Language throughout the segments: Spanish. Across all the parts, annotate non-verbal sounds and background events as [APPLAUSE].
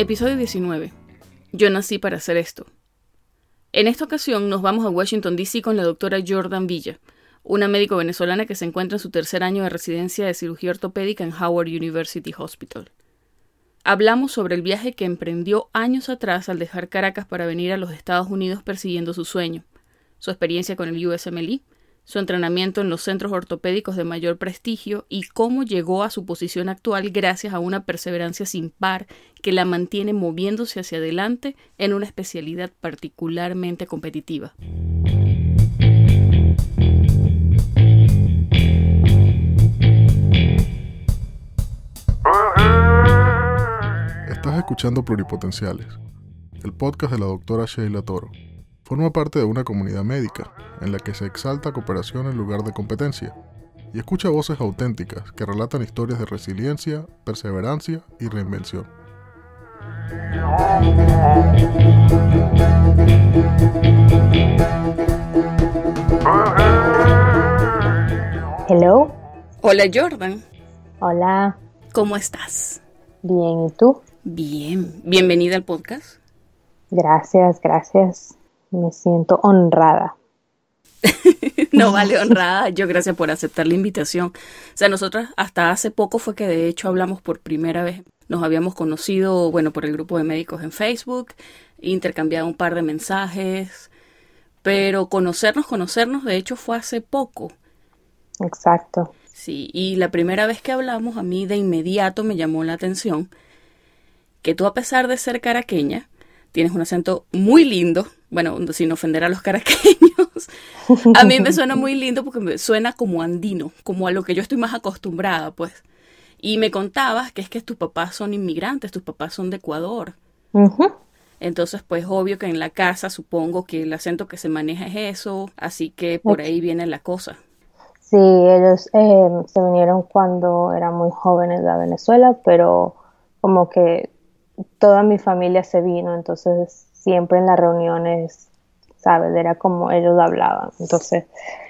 Episodio 19. Yo nací para hacer esto. En esta ocasión nos vamos a Washington, D.C. con la doctora Jordan Villa, una médico venezolana que se encuentra en su tercer año de residencia de cirugía ortopédica en Howard University Hospital. Hablamos sobre el viaje que emprendió años atrás al dejar Caracas para venir a los Estados Unidos persiguiendo su sueño, su experiencia con el USMLE, su entrenamiento en los centros ortopédicos de mayor prestigio y cómo llegó a su posición actual gracias a una perseverancia sin par que la mantiene moviéndose hacia adelante en una especialidad particularmente competitiva. Estás escuchando Pluripotenciales, el podcast de la doctora Sheila Toro. Forma parte de una comunidad médica en la que se exalta cooperación en lugar de competencia y escucha voces auténticas que relatan historias de resiliencia, perseverancia y reinvención. Hello. Hola Jordan, Hola. ¿cómo estás? Bien, ¿y tú? Bien, bienvenida al podcast. Gracias, gracias. Me siento honrada. [LAUGHS] no vale honrada, yo gracias por aceptar la invitación. O sea, nosotras hasta hace poco fue que de hecho hablamos por primera vez. Nos habíamos conocido, bueno, por el grupo de médicos en Facebook, intercambiado un par de mensajes, pero conocernos, conocernos, de hecho fue hace poco. Exacto. Sí, y la primera vez que hablamos a mí de inmediato me llamó la atención que tú a pesar de ser caraqueña, tienes un acento muy lindo, bueno, sin ofender a los caraqueños, [LAUGHS] a mí me suena muy lindo porque me suena como andino, como a lo que yo estoy más acostumbrada, pues. Y me contabas que es que tus papás son inmigrantes, tus papás son de Ecuador. Entonces, pues obvio que en la casa supongo que el acento que se maneja es eso, así que por ahí viene la cosa. Sí, ellos eh, se vinieron cuando eran muy jóvenes de Venezuela, pero como que toda mi familia se vino, entonces siempre en las reuniones, ¿sabes? Era como ellos hablaban. Entonces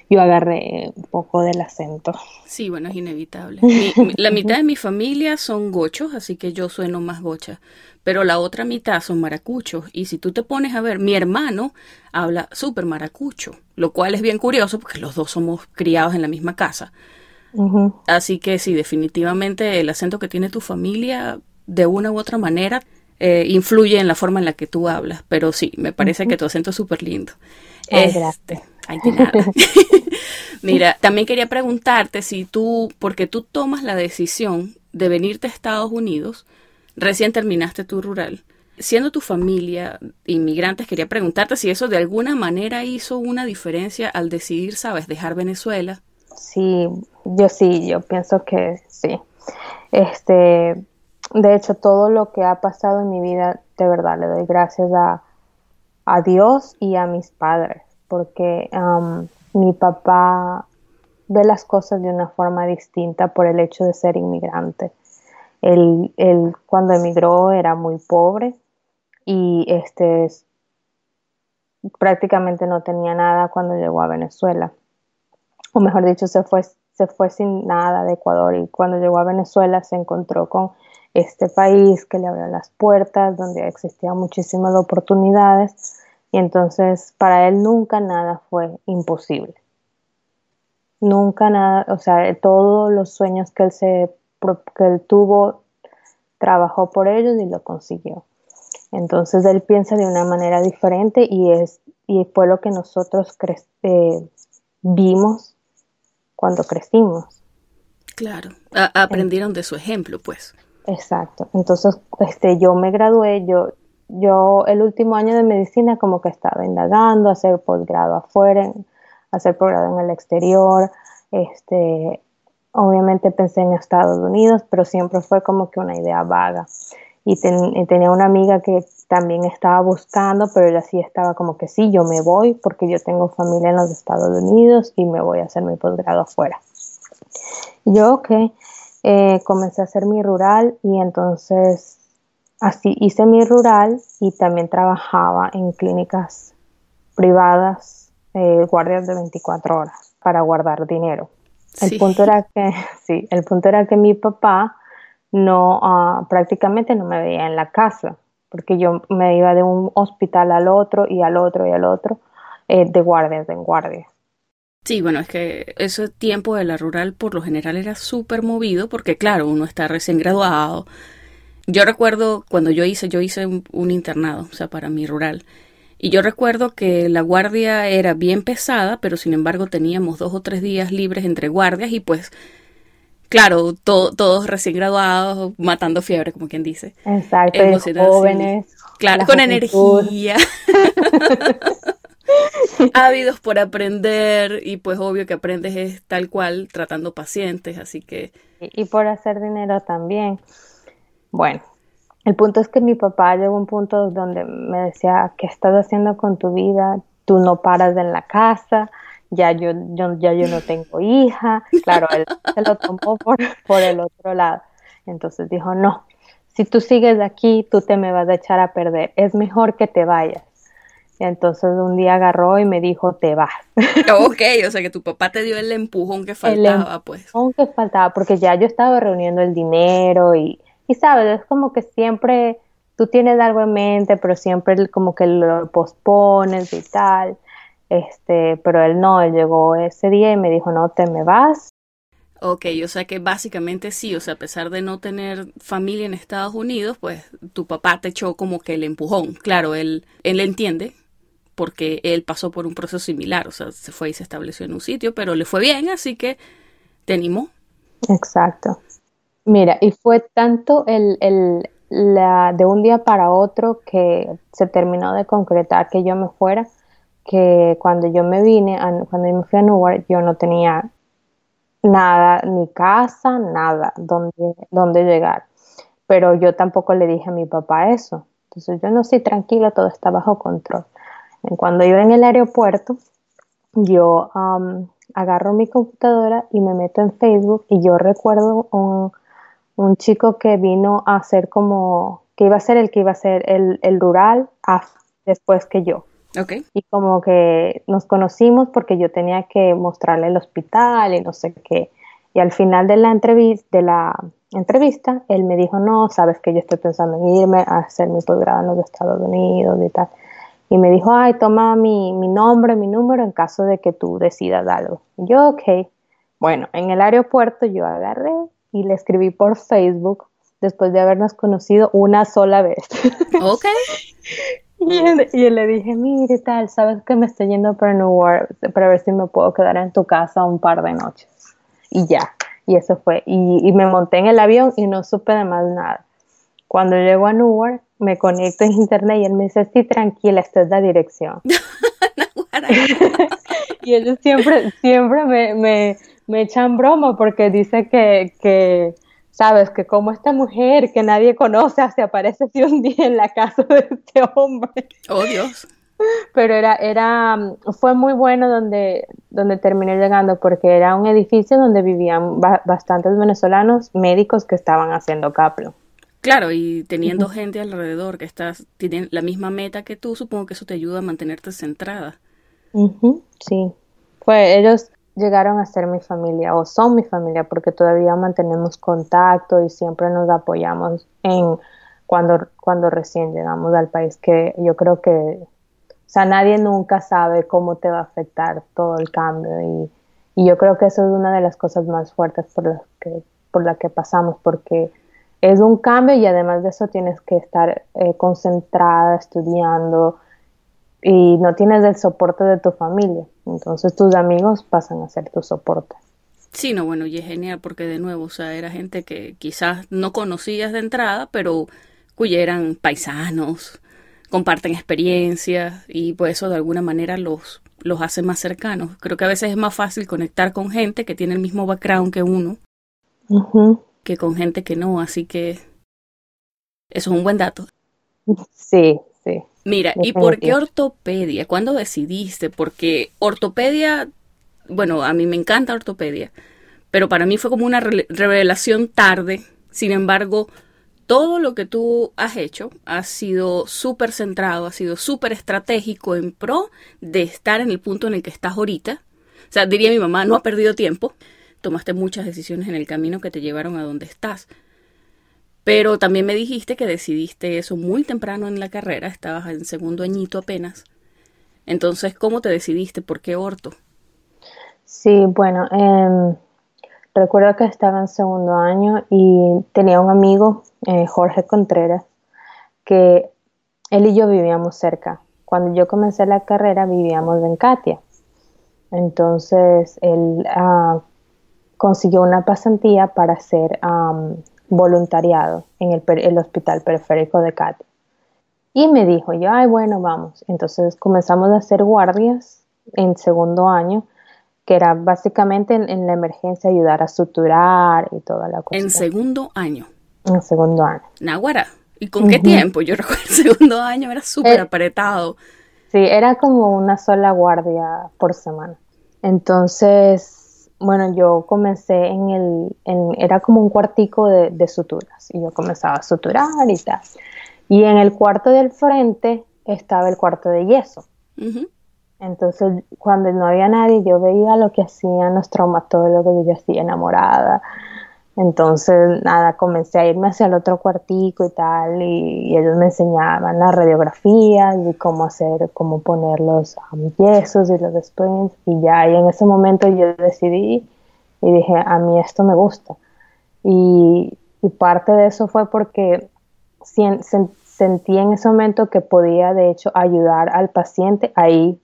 yo agarré un poco del acento. Sí, bueno, es inevitable. Mi- [LAUGHS] la mitad de mi familia son gochos, así que yo sueno más gocha. Pero la otra mitad son maracuchos. Y si tú te pones a ver, mi hermano habla súper maracucho, lo cual es bien curioso porque los dos somos criados en la misma casa. Así que sí, definitivamente el acento que tiene tu familia, de una u otra manera, eh, influye en la forma en la que tú hablas. Pero sí, me parece que tu acento es súper lindo. Ay, Este, gracias. ay, de nada. [LAUGHS] Mira, también quería preguntarte si tú, porque tú tomas la decisión de venirte a Estados Unidos, recién terminaste tu rural, siendo tu familia inmigrantes, quería preguntarte si eso de alguna manera hizo una diferencia al decidir, sabes, dejar Venezuela. Sí, yo sí, yo pienso que sí. Este, de hecho, todo lo que ha pasado en mi vida, de verdad, le doy gracias a, a Dios y a mis padres, porque am, mi papá ve las cosas de una forma distinta por el hecho de ser inmigrante. Él, él cuando emigró era muy pobre y este prácticamente no tenía nada cuando llegó a Venezuela o mejor dicho, se fue, se fue sin nada de Ecuador y cuando llegó a Venezuela se encontró con este país que le abrió las puertas, donde existían muchísimas oportunidades y entonces para él nunca nada fue imposible. Nunca nada, o sea, todos los sueños que él, se, que él tuvo, trabajó por ellos y lo consiguió. Entonces él piensa de una manera diferente y, es, y fue lo que nosotros eh, vimos cuando crecimos. Claro. Aprendieron de su ejemplo, pues. Exacto. Entonces, este, yo me gradué, yo, yo el último año de medicina como que estaba indagando, hacer posgrado afuera, hacer posgrado en el exterior, este, obviamente pensé en Estados Unidos, pero siempre fue como que una idea vaga. Y, ten- y tenía una amiga que también estaba buscando, pero ella sí estaba como que sí, yo me voy porque yo tengo familia en los Estados Unidos y me voy a hacer mi posgrado afuera. Yo, ok, eh, comencé a hacer mi rural y entonces así hice mi rural y también trabajaba en clínicas privadas, eh, guardias de 24 horas para guardar dinero. El Sí. punto era que, [LAUGHS] sí, el punto era que mi papá no, uh, prácticamente no me veía en la casa, porque yo me iba de un hospital al otro y al otro y al otro, eh, de guardias en guardia. Sí, bueno, es que ese tiempo de la rural por lo general era súper movido porque claro, uno está recién graduado. Yo recuerdo cuando yo hice, yo hice un, internado, o sea, para mi rural. Y yo recuerdo que la guardia era bien pesada, pero sin embargo teníamos dos o tres días libres entre guardias y pues, claro, todos recién graduados, matando fiebre, como quien dice. Exacto, jóvenes. Claro, con energía. [LAUGHS] [LAUGHS] ávidos por aprender y pues obvio que aprendes es tal cual tratando pacientes, así que... Y, por hacer dinero también. Bueno, el punto es que mi papá llegó a un punto donde me decía, ¿qué estás haciendo con tu vida? Tú no paras en la casa, ya yo, ya yo no tengo hija. Claro, él [LAUGHS] se lo tomó por, por el otro lado. Entonces dijo, no, si tú sigues aquí, tú te me vas a echar a perder. Es mejor que te vayas. Entonces un día agarró y me dijo, te vas. [LAUGHS] Ok, o sea que tu papá te dio el empujón que faltaba, el pues. empujón que faltaba, porque ya yo estaba reuniendo el dinero y, y sabes, es como que siempre tú tienes algo en mente, pero siempre como que lo pospones y tal. Este, pero él no, él llegó ese día y me dijo, no, te me vas. Ok, o sea que básicamente sí, o sea, a pesar de no tener familia en Estados Unidos, pues tu papá te echó como que el empujón. Claro, él, él entiende, porque él pasó por un proceso similar, o sea, se fue y se estableció en un sitio, pero le fue bien, así que te. Exacto. Mira, y fue tanto el, el, la, de un día para otro que se terminó de concretar que yo me fuera, que cuando yo me vine, cuando yo me fui a Newark, yo no tenía nada, ni casa, nada, donde, donde llegar. Pero yo tampoco le dije a mi papá eso. Entonces yo no estoy tranquila, todo está bajo control. Cuando yo en el aeropuerto, yo agarro mi computadora y me meto en Facebook y yo recuerdo un, un, chico que vino a hacer como, que iba a ser el que iba a ser el, el rural después que yo. Okay. Y como que nos conocimos porque yo tenía que mostrarle el hospital y no sé qué. Y al final de la entrevista, de la entrevista, él me dijo, no, sabes que yo estoy pensando en irme a hacer mi posgrado en los Estados Unidos y tal y me dijo, ay, toma mi, mi nombre, mi número en caso de que tú decidas algo. yo, ok. Bueno, en el aeropuerto yo agarré y le escribí por Facebook después de habernos conocido una sola vez. [LAUGHS] Ok. y, le dije, mire tal, sabes que me estoy yendo para New York para ver si me puedo quedar en tu casa un par de noches. Y ya, y eso fue. Y, y me monté en el avión y no supe de más nada. Cuando llego a Newark, me conecto en internet y él me dice, sí, tranquila, esta es la dirección. [LAUGHS] [LAUGHS] y ellos siempre, siempre me, me, me, echan broma porque dice que, que, sabes, que como esta mujer que nadie conoce se aparece así un día en la casa de este hombre. Oh, Dios. Pero era, era, fue muy bueno donde, donde terminé llegando porque era un edificio donde vivían bastantes venezolanos médicos que estaban haciendo caplo. Claro, y teniendo gente alrededor que estás, tienen la misma meta que tú, supongo que eso te ayuda a mantenerte centrada. Sí, fue, ellos llegaron a ser mi familia o son mi familia porque todavía mantenemos contacto y siempre nos apoyamos en cuando, cuando recién llegamos al país, que yo creo que, o sea, nadie nunca sabe cómo te va a afectar todo el cambio y, y yo creo que eso es una de las cosas más fuertes por las que, por la que pasamos porque es un cambio y además de eso tienes que estar eh, concentrada, estudiando y no tienes el soporte de tu familia. Entonces tus amigos pasan a ser tu soporte. Sí, no, bueno, y es genial porque de nuevo, o sea, era gente que quizás no conocías de entrada, pero cuya eran paisanos, comparten experiencias y pues eso de alguna manera los, los hace más cercanos. Creo que a veces es más fácil conectar con gente que tiene el mismo background que uno que con gente que no, así que eso es un buen dato. Sí, sí. Mira, ¿y por qué ortopedia? ¿Cuándo decidiste? Porque ortopedia, bueno, a mí me encanta ortopedia, pero para mí fue como una revelación tarde. Sin embargo, todo lo que tú has hecho ha sido súper centrado, ha sido súper estratégico en pro de estar en el punto en el que estás ahorita. O sea, diría mi mamá, no ha perdido tiempo tomaste muchas decisiones en el camino que te llevaron a donde estás. Pero también me dijiste que decidiste eso muy temprano en la carrera, estabas en segundo añito apenas. Entonces, ¿cómo te decidiste? ¿Por qué orto? Sí, bueno, eh, recuerdo que estaba en segundo año y tenía un amigo, eh, Jorge Contreras, que él y yo vivíamos cerca. Cuando yo comencé la carrera vivíamos en Katia. Entonces él uh, consiguió una pasantía para hacer um, voluntariado en el, el, hospital periférico de Katia. Y me dijo, yo, ay, bueno, vamos. Entonces comenzamos a hacer guardias en segundo año, que era básicamente en, en la emergencia ayudar a suturar y toda la cosa. En segundo año. En segundo año. Nahuara. ¿Y con qué tiempo? Yo [LAUGHS] recuerdo el segundo año era súper eh, apretado. Sí, era como una sola guardia por semana. Entonces, bueno, yo comencé en el, en, era como un cuartico de, de, suturas y yo comenzaba a suturar y tal. Y en el cuarto del frente estaba el cuarto de yeso. Entonces, cuando no había nadie, yo veía lo que hacían los traumatólogos y yo así enamorada. Entonces, nada, comencé a irme hacia el otro cuartico y tal, y, ellos me enseñaban las radiografías y cómo hacer, cómo poner los um, yesos y los sprints, y ya, y en ese momento yo decidí y dije, a mí esto me gusta. Y, y parte de eso fue porque sentí en ese momento que podía, de hecho, ayudar al paciente ahí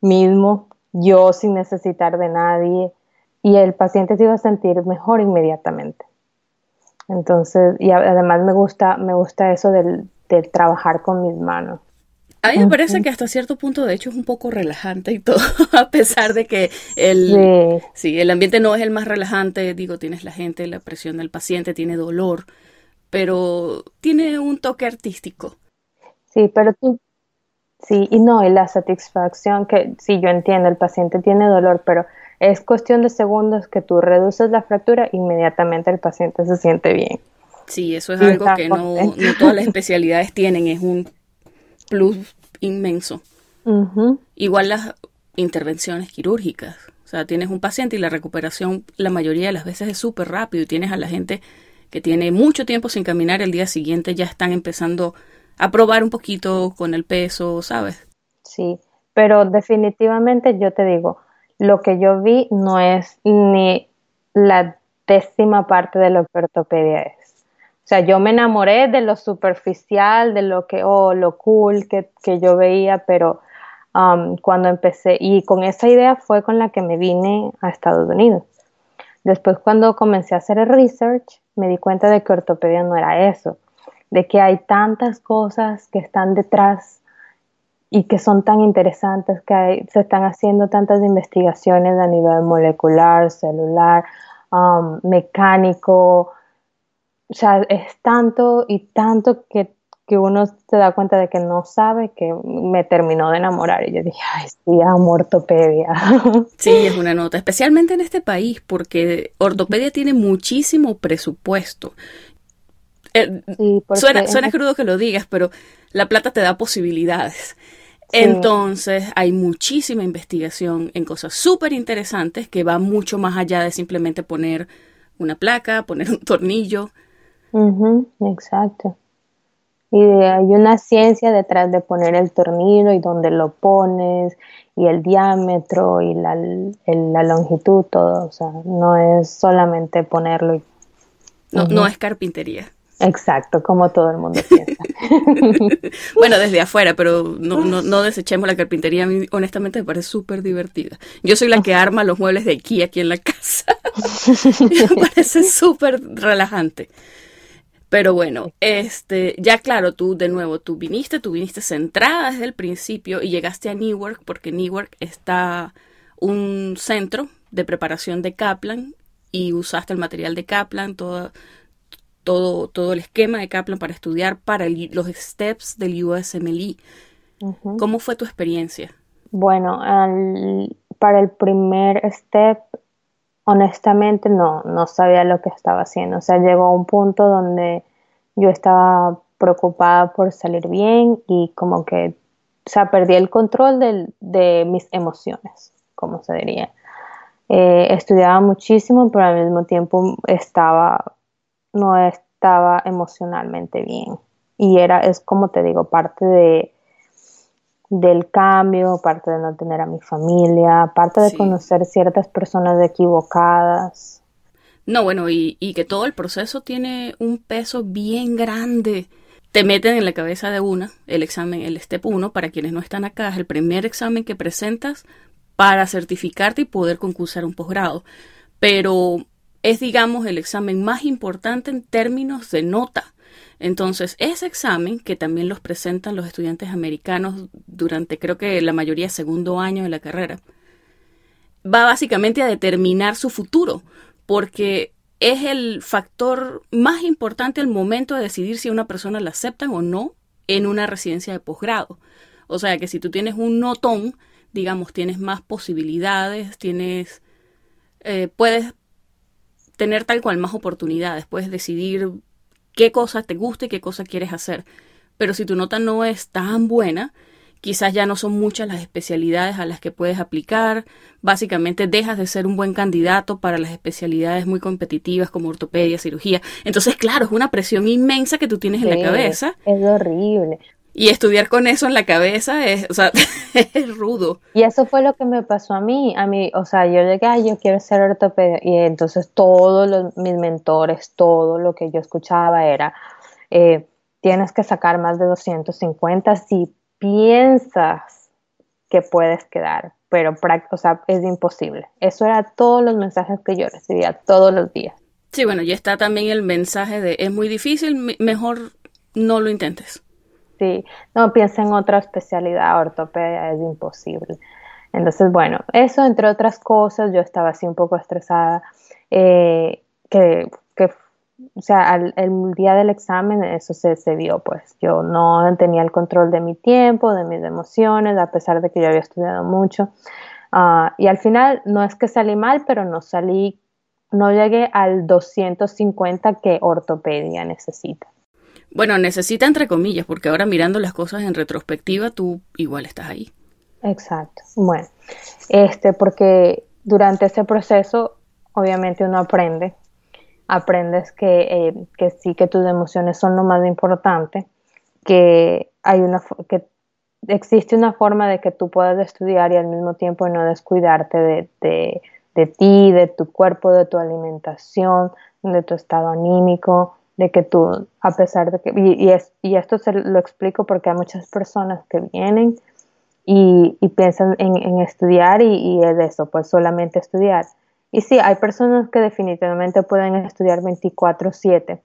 mismo, yo sin necesitar de nadie y el paciente se iba a sentir mejor inmediatamente. Entonces, y además me gusta, me gusta eso del, trabajar con mis manos. A mí me parece que hasta cierto punto, de hecho, es un poco relajante y todo, [LAUGHS] a pesar de que el, sí. el ambiente no es el más relajante. Digo, tienes la gente, la presión del paciente, tiene dolor, pero tiene un toque artístico. Sí, pero tú, sí, y no, y la satisfacción que, sí, yo entiendo, el paciente tiene dolor, pero es cuestión de segundos que tú reduces la fractura, inmediatamente el paciente se siente bien. Sí, eso es algo que no, todas las especialidades tienen, es un plus inmenso. Igual las intervenciones quirúrgicas. O sea, tienes un paciente y la recuperación la mayoría de las veces es súper rápido y tienes a la gente que tiene mucho tiempo sin caminar, el día siguiente ya están empezando a probar un poquito con el peso, ¿sabes? Sí, pero definitivamente yo te digo, lo que yo vi no es ni la décima parte de lo que ortopedia es. O sea, yo me enamoré de lo superficial, de lo que, oh, lo cool que, yo veía, pero um, cuando empecé, y con esa idea fue con la que me vine a Estados Unidos. Después cuando comencé a hacer el research, me di cuenta de que ortopedia no era eso, de que hay tantas cosas que están detrás y que son tan interesantes, que se están haciendo tantas investigaciones a nivel molecular, celular, um, mecánico, o sea, es tanto y tanto que, que, uno se da cuenta de que no sabe que me terminó de enamorar y yo dije, ay, sí, amo ortopedia. [LAUGHS] Sí, es una nota, especialmente en este país, porque ortopedia tiene muchísimo presupuesto. Eh, suena, suena crudo que lo digas, pero la plata te da posibilidades. Entonces hay muchísima investigación en cosas súper interesantes que va mucho más allá de simplemente poner una placa, poner un tornillo. exacto. Y hay una ciencia detrás de poner el tornillo y dónde lo pones y el diámetro y la, la longitud, todo. O sea, no es solamente ponerlo. no, no es carpintería. Exacto, como todo el mundo piensa. [LAUGHS] bueno, desde afuera, pero no, no, no, desechemos la carpintería. A mí, honestamente, me parece súper divertida. Yo soy la que arma los muebles de aquí aquí en la casa. [LAUGHS] [LAUGHS] me parece súper relajante. Pero bueno, este, ya claro, tú de nuevo, tú viniste, tú viniste centrada desde el principio y llegaste a Newark porque Newark está un centro de preparación de Kaplan y usaste el material de Kaplan, todo todo, todo el esquema de Kaplan para estudiar para los steps del USMLE. ¿Cómo fue tu experiencia? Bueno, para el primer step, honestamente no, no sabía lo que estaba haciendo. O sea, llegó a un punto donde yo estaba preocupada por salir bien y como que, o sea, perdí el control de, mis emociones, como se diría. Eh, estudiaba muchísimo, pero al mismo tiempo estaba no, estaba emocionalmente bien. Y era, es como te digo, parte de, del cambio, parte de no tener a mi familia, parte de conocer ciertas personas equivocadas. No, bueno, y, y, que todo el proceso tiene un peso bien grande. Te meten en la cabeza de una el examen, el STEP 1, para quienes no están acá, es el primer examen que presentas para certificarte y poder concursar un posgrado. Pero es, digamos, el examen más importante en términos de nota. Entonces, ese examen, que también los presentan los estudiantes americanos durante creo que la mayoría segundo año de la carrera, va básicamente a determinar su futuro, porque es el factor más importante al momento de decidir si una persona la aceptan o no en una residencia de posgrado. O sea que si tú tienes un notón, digamos, tienes más posibilidades, tienes, eh, puedes tener tal cual más oportunidades, puedes decidir qué cosa te gusta y qué cosa quieres hacer. Pero si tu nota no es tan buena, quizás ya no son muchas las especialidades a las que puedes aplicar, básicamente dejas de ser un buen candidato para las especialidades muy competitivas como ortopedia, cirugía. Entonces, claro, es una presión inmensa que tú tienes en la cabeza. Es horrible. Y estudiar con eso en la cabeza es, o sea, [LAUGHS] es rudo. Y eso fue lo que me pasó a mí. A mí, o sea, yo llegué, yo quiero ser ortopedia. Y entonces todos mis mentores, todo lo que yo escuchaba era, eh, tienes que sacar más de 250 si piensas que puedes quedar. Pero, o sea, es imposible. Eso era todos los mensajes que yo recibía todos los días. Sí, bueno, y está también el mensaje de, es muy difícil, mejor no lo intentes sí, no piensa en otra especialidad, ortopedia es imposible. Entonces, bueno, eso entre otras cosas, yo estaba así un poco estresada, eh, que, o sea, el día del examen eso se, se, vio, pues yo no tenía el control de mi tiempo, de mis emociones, a pesar de que yo había estudiado mucho. Ah, y al final no es que salí mal, pero no salí, no llegué al 250 que ortopedia necesita. Bueno, necesita entre comillas, porque ahora mirando las cosas en retrospectiva, tú igual estás ahí. Exacto. Bueno, este, porque durante ese proceso, obviamente uno aprende, aprendes que, eh, que sí, que tus emociones son lo más importante, que hay una, que existe una forma de que tú puedas estudiar y al mismo tiempo no descuidarte de, de, de ti, de tu cuerpo, de tu alimentación, de tu estado anímico, de que tú, a pesar de que, y, es, y esto se lo explico porque hay muchas personas que vienen y, piensan en, estudiar y, es eso, pues solamente estudiar. Y sí, hay personas que definitivamente pueden estudiar 24/7,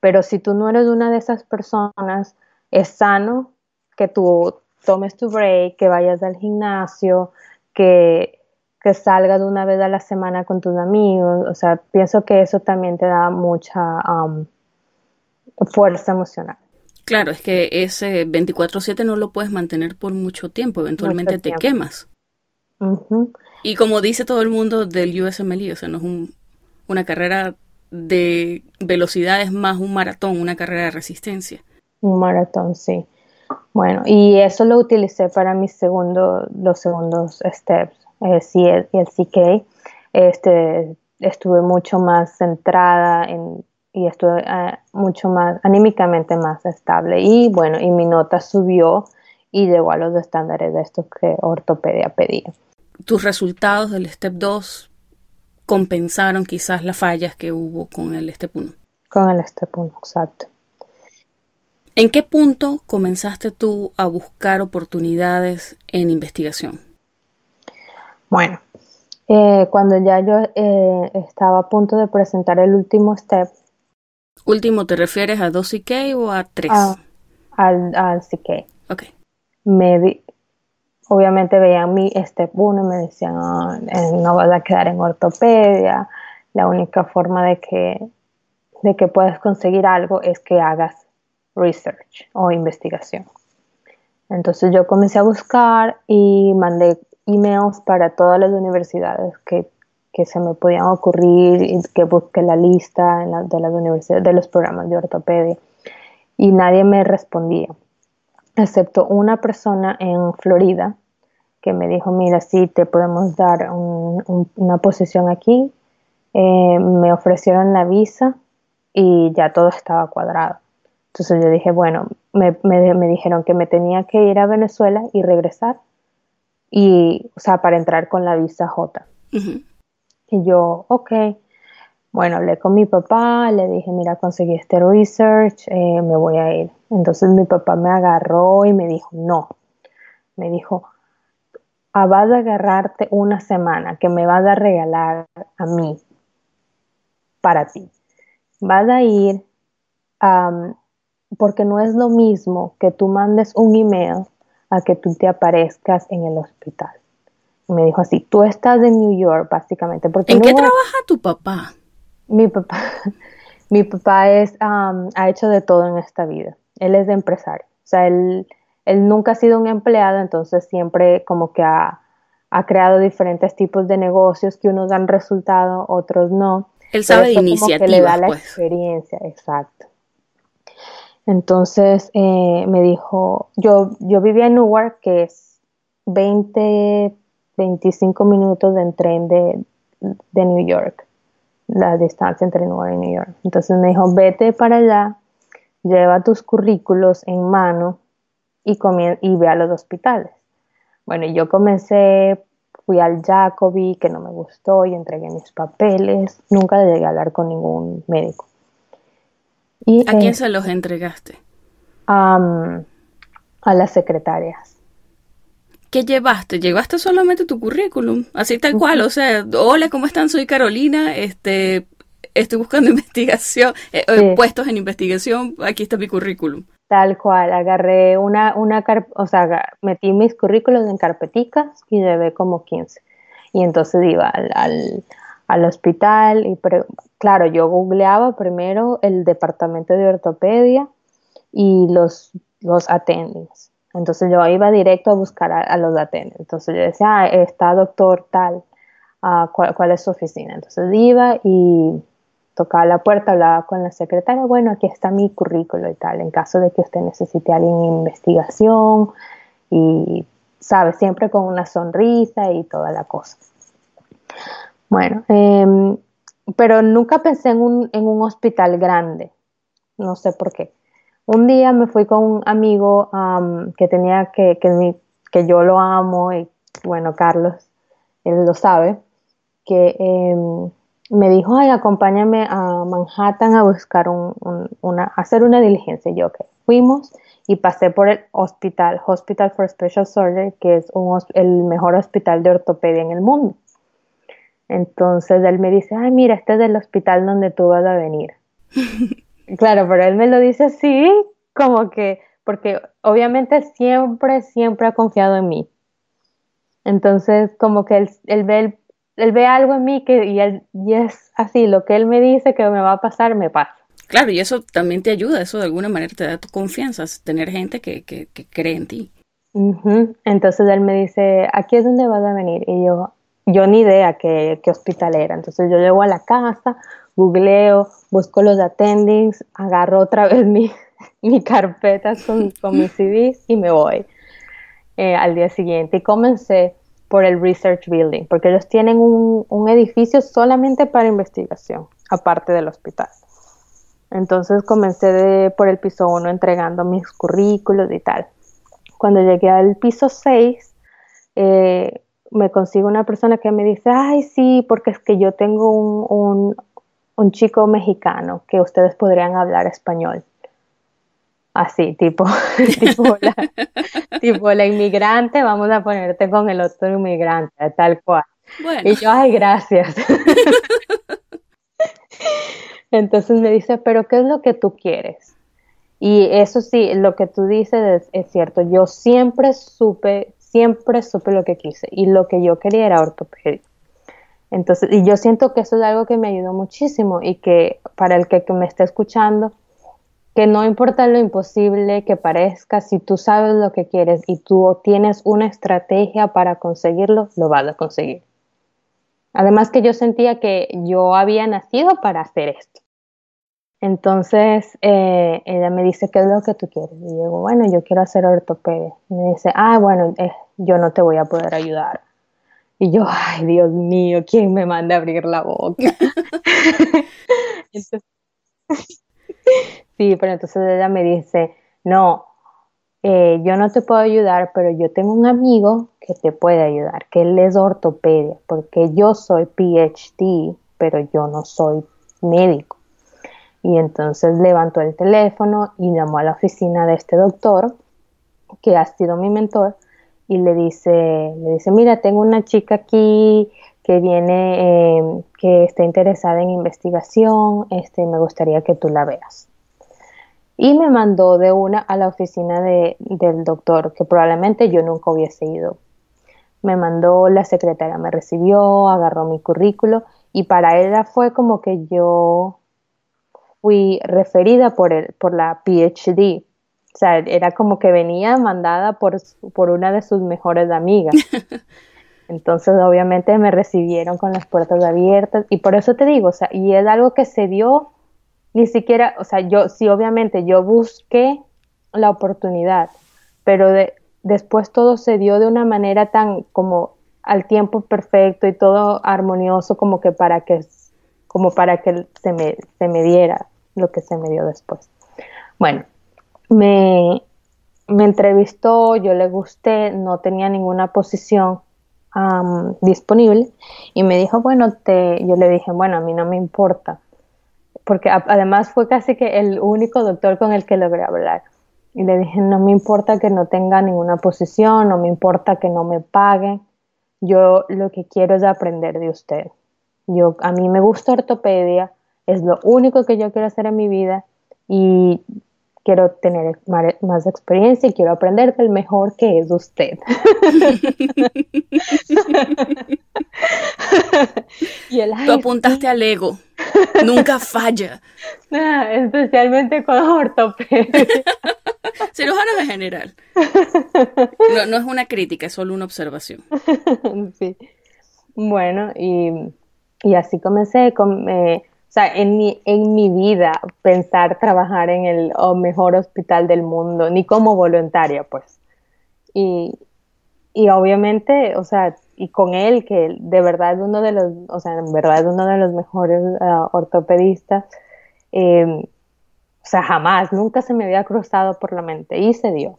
pero si tú no eres una de esas personas, es sano que tú tomes tu break, que vayas al gimnasio, que, que salgas una vez a la semana con tus amigos, o sea, pienso que eso también te da mucha um, fuerza emocional. Claro, es que ese 24/7 no lo puedes mantener por mucho tiempo, eventualmente te quemas. Y como dice todo el mundo del USMLE, o sea, no es una carrera de velocidad, es más un maratón, una carrera de resistencia. Un maratón, sí. Bueno, y eso lo utilicé para mis segundo, los segundos steps eh, y el, el CK, este, estuve mucho más centrada en, y estuve eh, mucho más anímicamente más estable y bueno, y mi nota subió y llegó a los estándares de estos que ortopedia pedía. ¿Tus resultados del STEP 2 compensaron quizás las fallas que hubo con el STEP 1? Con el STEP 1, exacto. ¿En qué punto comenzaste tú a buscar oportunidades en investigación? Bueno, eh, cuando ya yo eh, estaba a punto de presentar el último step. ¿Último te refieres a 2 CK o a 3? al, al CK. Ok. Me obviamente veían mi step 1 y me decían, ah, eh, no vas a quedar en ortopedia, la única forma de que, de que puedas conseguir algo es que hagas research o investigación. Entonces yo comencé a buscar y mandé emails para todas las universidades que, se me podían ocurrir y que busqué la lista de las universidades, de los programas de ortopedia y nadie me respondía, excepto una persona en Florida que me dijo, mira, sí, te podemos dar una posición aquí. Eh, me ofrecieron la visa y ya todo estaba cuadrado. Entonces yo dije, bueno, me, me, dijeron que me tenía que ir a Venezuela y regresar, y, o sea, para entrar con la visa J. Y yo, ok, bueno, hablé con mi papá, le dije, mira, conseguí este research, eh, me voy a ir. Entonces mi papá me agarró y me dijo, no, me dijo, ah, vas a agarrarte una semana que me vas a regalar a mí, para ti. Vas a ir porque no es lo mismo que tú mandes un email a que tú te aparezcas en el hospital. Y me dijo así, tú estás en New York básicamente. Porque ¿En qué trabaja tu papá? Mi papá, [LAUGHS] mi papá es, ha hecho de todo en esta vida. Él es de empresario. O sea, él, él nunca ha sido un empleado, entonces siempre como que ha, ha creado diferentes tipos de negocios que unos dan resultado, otros no. Él sabe de iniciativas, le da la pues. experiencia, exacto. Entonces eh, me dijo, yo, yo vivía en Newark, que es 20, 25 minutos en tren de, de New York, la distancia entre Newark y New York. Entonces me dijo, vete para allá, lleva tus currículos en mano y, y ve a los hospitales. Bueno, yo comencé, fui al Jacobi, que no me gustó, y entregué mis papeles. Nunca llegué a hablar con ningún médico. ¿A quién eh, se los entregaste? a las secretarias. ¿Qué llevaste? ¿Llevaste solamente tu currículum? Así tal cual, o sea, hola, ¿cómo están? Soy Carolina, este, estoy buscando [LAUGHS] investigación, eh, eh, puestos en investigación, aquí está mi currículum. Tal cual, agarré una, una o sea, metí mis currículos en carpeticas y llevé como 15. Y entonces iba al, al hospital y claro, yo googleaba primero el departamento de ortopedia y los, los. Entonces yo iba directo a buscar a, los attendings. Entonces yo decía, ah, está doctor tal, ah, ¿cuál, es su oficina? Entonces iba y tocaba la puerta, hablaba con la secretaria, bueno, aquí está mi currículo y tal, en caso de que usted necesite alguien en investigación y, sabe, siempre con una sonrisa y toda la cosa. Bueno, em, pero nunca pensé en un, en un hospital grande, no sé por qué. Un día me fui con un amigo que tenía que, que, que, yo lo amo y bueno, Carlos, él lo sabe, que em, me dijo, ay, acompáñame a Manhattan a buscar un, una, hacer una diligencia. yo, que fuimos y pasé por el hospital, Hospital for Special Surgery, que es un, el mejor hospital de ortopedia en el mundo. Entonces él me dice, ay, mira, este es el hospital donde tú vas a venir. [LAUGHS] claro, pero él me lo dice así, como que, porque obviamente siempre, siempre ha confiado en mí. Entonces, como que él, él ve, él, ve algo en mí que, y, él, y es así, lo que él me dice que me va a pasar, me pasa. Claro, y eso también te ayuda, eso de alguna manera te da tu confianza, tener gente que, que, que cree en ti. Entonces él me dice, aquí es donde vas a venir. Y yo, yo ni idea qué, qué hospital era. Entonces yo llego a la casa, googleo, busco los attendings, agarro otra vez mi, [LAUGHS] mi carpeta con, con mis CDs y me voy eh, al día siguiente. Y comencé por el Research Building, porque ellos tienen un, un edificio solamente para investigación, aparte del hospital. Entonces comencé por el piso 1 entregando mis currículos y tal. Cuando llegué al piso 6, eh, me consigo una persona que me dice, ay, sí, porque es que yo tengo un, un, chico mexicano que ustedes podrían hablar español. Así, tipo, [LAUGHS] tipo, la, [LAUGHS] tipo la inmigrante, vamos a ponerte con el otro inmigrante, tal cual. Y yo, ay, gracias. [LAUGHS] Entonces me dice, pero ¿qué es lo que tú quieres? Y eso sí, lo que tú dices es, es cierto. Yo siempre supe siempre supe lo que quise y lo que yo quería era ortopedia. Entonces, y yo siento que eso es algo que me ayudó muchísimo y que para el que, me esté escuchando, que no importa lo imposible que parezca, si tú sabes lo que quieres y tú tienes una estrategia para conseguirlo, lo vas a conseguir. Además que yo sentía que yo había nacido para hacer esto. Entonces eh, ella me dice, ¿qué es lo que tú quieres? Y digo, bueno, yo quiero hacer ortopedia. Y me dice, ah, bueno, eh, yo no te voy a poder ayudar. Y yo, ay, Dios mío, ¿quién me manda a abrir la boca? [LAUGHS] [LAUGHS] sí, pero entonces ella me dice, no, eh, yo no te puedo ayudar, pero yo tengo un amigo que te puede ayudar, que él es ortopedia, porque yo soy PhD, pero yo no soy médico. Y entonces levantó el teléfono y llamó a la oficina de este doctor, que ha sido mi mentor, y le dice, le dice, mira, tengo una chica aquí que viene, eh, que está interesada en investigación, este, me gustaría que tú la veas. Y me mandó de una a la oficina de, del doctor, que probablemente yo nunca hubiese ido. Me mandó, la secretaria me recibió, agarró mi currículo y para ella fue como que yo fui referida por, el, por la PhD. O sea, era como que venía mandada por, por una de sus mejores amigas. [LAUGHS] Entonces, obviamente me recibieron con las puertas abiertas y por eso te digo, o sea, y es algo que se dio ni siquiera, o sea, yo sí, obviamente yo busqué la oportunidad, pero de, después todo se dio de una manera tan como al tiempo perfecto y todo armonioso como que para que como para que se me, se me diera lo que se me dio después. Bueno, me, me entrevistó, yo le gusté, no tenía ninguna posición disponible y me dijo, bueno, te, yo le dije, bueno, a mí no me importa, porque además fue casi que el único doctor con el que logré hablar. Y le dije, no me importa que no tenga ninguna posición, no me importa que no me paguen, yo lo que quiero es aprender de usted. Yo, a mí me gusta ortopedia, es lo único que yo quiero hacer en mi vida y quiero tener más experiencia y quiero aprender del mejor que es usted. [LAUGHS] y Tú apuntaste al ego. Nunca falla. [LAUGHS] Ah, especialmente con ortopedia. [LAUGHS] Cirujanos en general. No, no es una crítica, es solo una observación. Sí. Bueno, y, y así comencé. Con, eh, sea, en mi, en mi vida pensar trabajar en el mejor hospital del mundo, ni como voluntaria, pues. Y, y obviamente, o sea, y con él, que de verdad uno de los, o sea, en verdad uno de los mejores ah, ortopedistas, em, o sea, jamás, nunca se me había cruzado por la mente y se dio.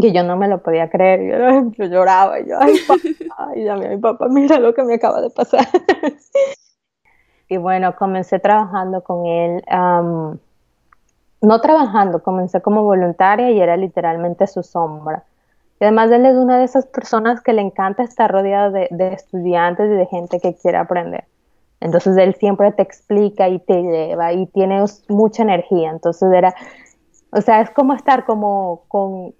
Que yo no me lo podía creer, yo, [LAUGHS] lloraba, y yo, ay, papá, ay, mi papá, mira lo que me acaba de pasar. [LAUGHS] Y bueno, comencé trabajando con él, no trabajando, comencé como voluntaria y era literalmente su sombra. Y además él es una de esas personas que le encanta estar rodeado de, estudiantes y de gente que quiere aprender. Entonces él siempre te explica y te lleva y tiene mucha energía. Entonces era, o sea, es como estar como con,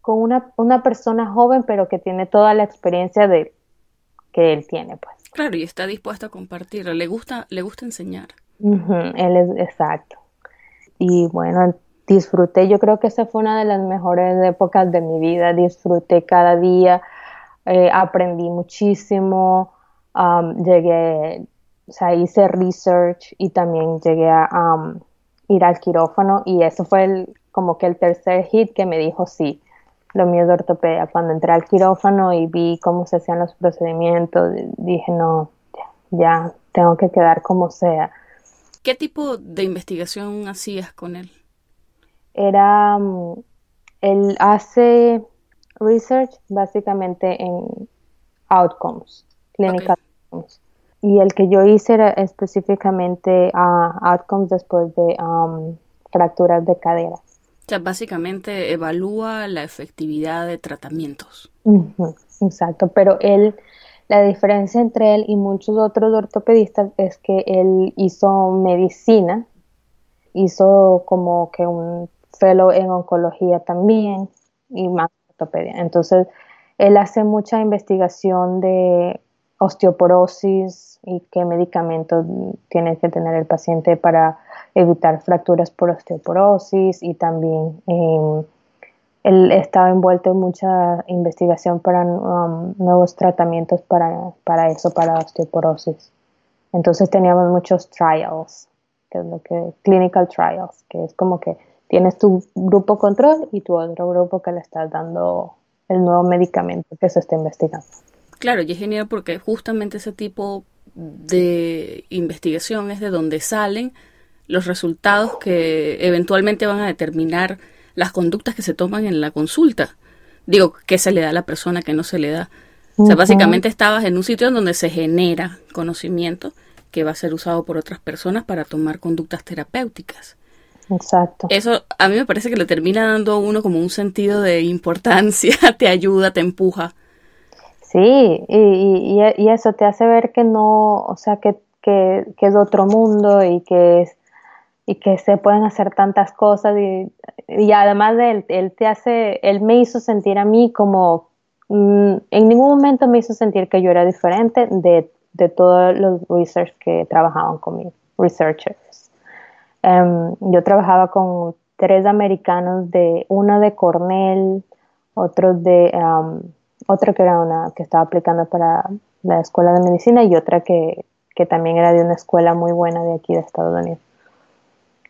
con una, una persona joven pero que tiene toda la experiencia de, que él tiene, pues. Claro, y está dispuesto a compartir, le gusta, le gusta enseñar. él es exacto. Y bueno, disfruté, yo creo que esa fue una de las mejores épocas de mi vida, disfruté cada día, eh, aprendí muchísimo, llegué, o sea, hice research y también llegué a ir al quirófano y eso fue el, como que el tercer hit que me dijo sí, lo mío de ortopedia. Cuando entré al quirófano y vi cómo se hacían los procedimientos, dije, no, ya, tengo que quedar como sea. ¿Qué tipo de investigación hacías con él? Era, mm, él hace research básicamente en outcomes, clinical outcomes. Y el que yo hice era específicamente a outcomes después de um, fracturas de cadera básicamente evalúa la efectividad de tratamientos. exacto, pero él, la diferencia entre él y muchos otros ortopedistas es que él hizo medicina, hizo como que un fellow en oncología también y más ortopedia. Entonces, él hace mucha investigación de osteoporosis y qué medicamentos tiene que tener el paciente para evitar fracturas por osteoporosis y también eh, él estaba envuelto en mucha investigación para um, nuevos tratamientos para, para eso, para osteoporosis. Entonces teníamos muchos trials, que es lo que, clinical trials, que es como que tienes tu grupo control y tu otro grupo que le estás dando el nuevo medicamento que se está investigando. Claro, y es genial porque justamente ese tipo de investigación es de donde salen los resultados que eventualmente van a determinar las conductas que se toman en la consulta. Digo, qué se le da a la persona, que no se le da. O sea, básicamente estabas en un sitio en donde se genera conocimiento que va a ser usado por otras personas para tomar conductas terapéuticas. Exacto. Eso a mí me parece que le termina dando a uno como un sentido de importancia, [LAUGHS] te ayuda, te empuja. Sí, y, y, eso te hace ver que no, o sea, que, que, que es otro mundo y que es, y que se pueden hacer tantas cosas y, y además de él, él te hace, él me hizo sentir a mí como, mm, en ningún momento me hizo sentir que yo era diferente de, de todos los researchers que trabajaban conmigo, researchers. Em, yo trabajaba con tres americanos, de uno de Cornell, otro de, otra que era una que estaba aplicando para la escuela de medicina y otra que, que también era de una escuela muy buena de aquí de Estados Unidos.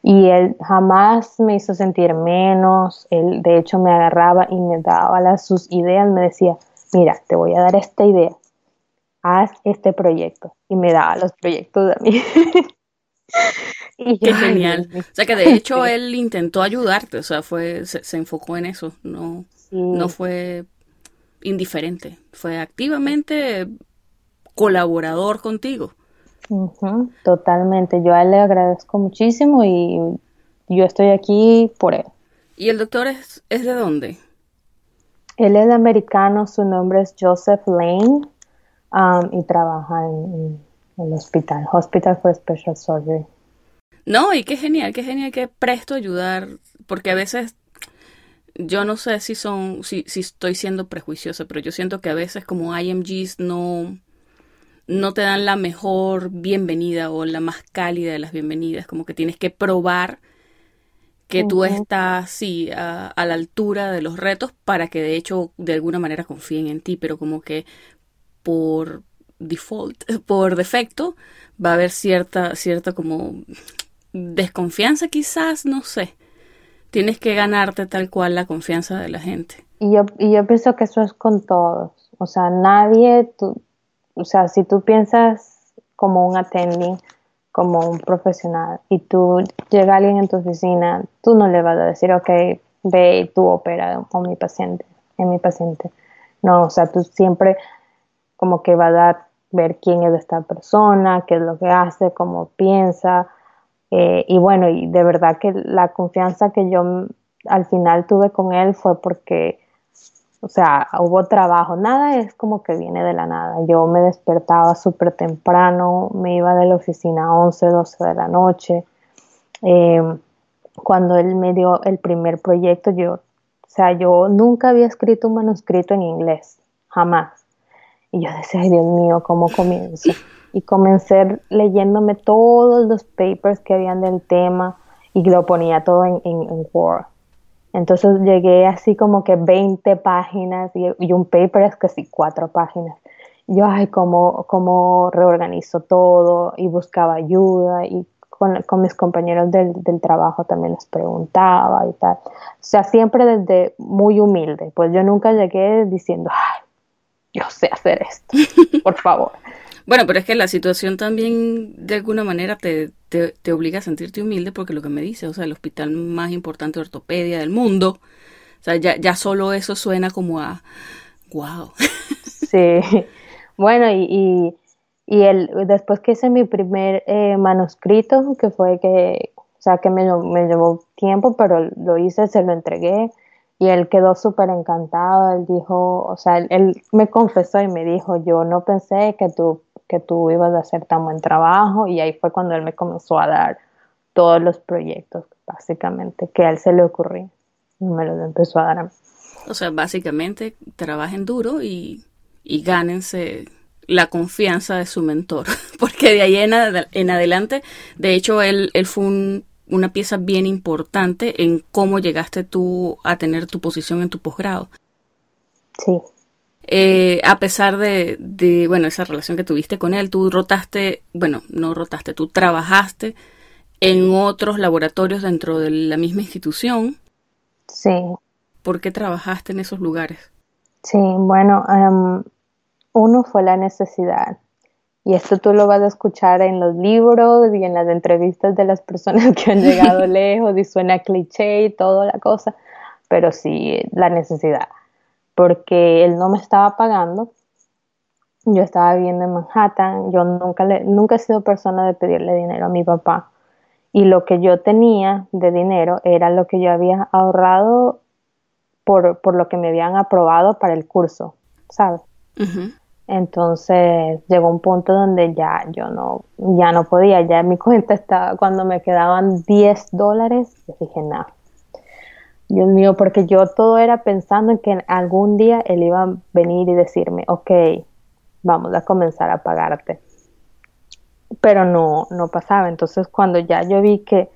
Y él jamás me hizo sentir menos, él de hecho me agarraba y me daba las, sus ideas, me decía, mira, te voy a dar esta idea, haz este proyecto. Y me daba los proyectos a mí. [LAUGHS] Qué genial. O sea que de hecho [LAUGHS] él intentó ayudarte, o sea, fue, se, enfocó en eso, no, no fue indiferente, fue activamente colaborador contigo totalmente. Yo a él le agradezco muchísimo y yo estoy aquí por él. ¿Y el doctor es, es de dónde? Él es americano, su nombre es Joseph Lane um, y trabaja en, el hospital, Hospital for Special Surgery. No, y qué genial, qué genial, qué presto ayudar, porque a veces yo no sé si son, si, si estoy siendo prejuiciosa, pero yo siento que a veces como IMGs no, no te dan la mejor bienvenida o la más cálida de las bienvenidas, como que tienes que probar que tú estás, sí, a, la altura de los retos para que de hecho de alguna manera confíen en ti, pero como que por default, [LAUGHS] por defecto, va a haber cierta, cierta como desconfianza quizás, no sé. Tienes que ganarte tal cual la confianza de la gente. Y yo, y yo pienso que eso es con todos. O sea, nadie, tú, o sea, si tú piensas como un attending, como un profesional, y tú llega alguien en tu oficina, tú no le vas a decir, ok, ve y tú opera con mi paciente, en mi paciente. No, o sea, tú siempre como que vas a ver quién es esta persona, qué es lo que hace, cómo piensa. Eh, y bueno, y de verdad que la confianza que yo al final tuve con él fue porque o sea, hubo trabajo, nada es como que viene de la nada. Yo me despertaba súper temprano, me iba de la oficina a 11, 12 de la noche. Em, cuando él me dio el primer proyecto, yo, o sea, yo nunca había escrito un manuscrito en inglés, jamás. Y yo decía, Dios mío, ¿cómo comienzo? [LAUGHS] Y comencé leyéndome todos los papers que habían del tema y lo ponía todo en, en Word. Entonces llegué así como que 20 páginas y, un paper es casi cuatro páginas. Yo, ay, cómo, cómo reorganizo todo y buscaba ayuda y con, con mis compañeros del, del, trabajo también les preguntaba y tal. O sea, siempre desde muy humilde. Pues yo nunca llegué diciendo, ay, yo sé hacer esto, por favor. [LAUGHS] Bueno, pero es que la situación también de alguna manera te, te, obliga a sentirte humilde porque lo que me dice, o sea, el hospital más importante de ortopedia del mundo, o sea, ya, ya solo eso suena como a, wow. Sí, bueno, y, y, el, después que hice mi primer eh, manuscrito, que fue que, o sea, que me, me llevó tiempo, pero lo hice, se lo entregué y él quedó súper encantado, él dijo, o sea, él, me confesó y me dijo, yo no pensé que tú que tú ibas a hacer tan buen trabajo y ahí fue cuando él me comenzó a dar todos los proyectos, básicamente, que a él se le ocurría y me los empezó a dar a mí. O sea, básicamente trabajen duro y, y gánense la confianza de su mentor, [LAUGHS] porque de ahí en, en adelante, de hecho, él, él fue una pieza bien importante en cómo llegaste tú a tener tu posición en tu posgrado. Sí, eh, a pesar de, de, bueno, esa relación que tuviste con él, tú rotaste, bueno, no rotaste, tú trabajaste en otros laboratorios dentro de la misma institución. Sí. ¿Por qué trabajaste en esos lugares? Sí, bueno, em, uno fue la necesidad Y esto tú lo vas a escuchar en los libros y en las entrevistas de las personas que han llegado [LAUGHS] lejos y suena cliché y toda la cosa, pero sí la necesidad, porque él no me estaba pagando. Yo estaba viviendo en Manhattan, yo nunca, le, nunca he sido persona de pedirle dinero a mi papá y lo que yo tenía de dinero era lo que yo había ahorrado por, por lo que me habían aprobado para el curso, ¿sabes? Entonces llegó un punto donde ya yo no, ya no podía, ya mi [LAUGHS] cuenta estaba, cuando me quedaban 10 dólares, dije, nada. Dios mío, porque yo todo era pensando en que algún día él iba a venir y decirme, ok, vamos a comenzar a pagarte. Pero no, no pasaba. Entonces cuando ya yo vi que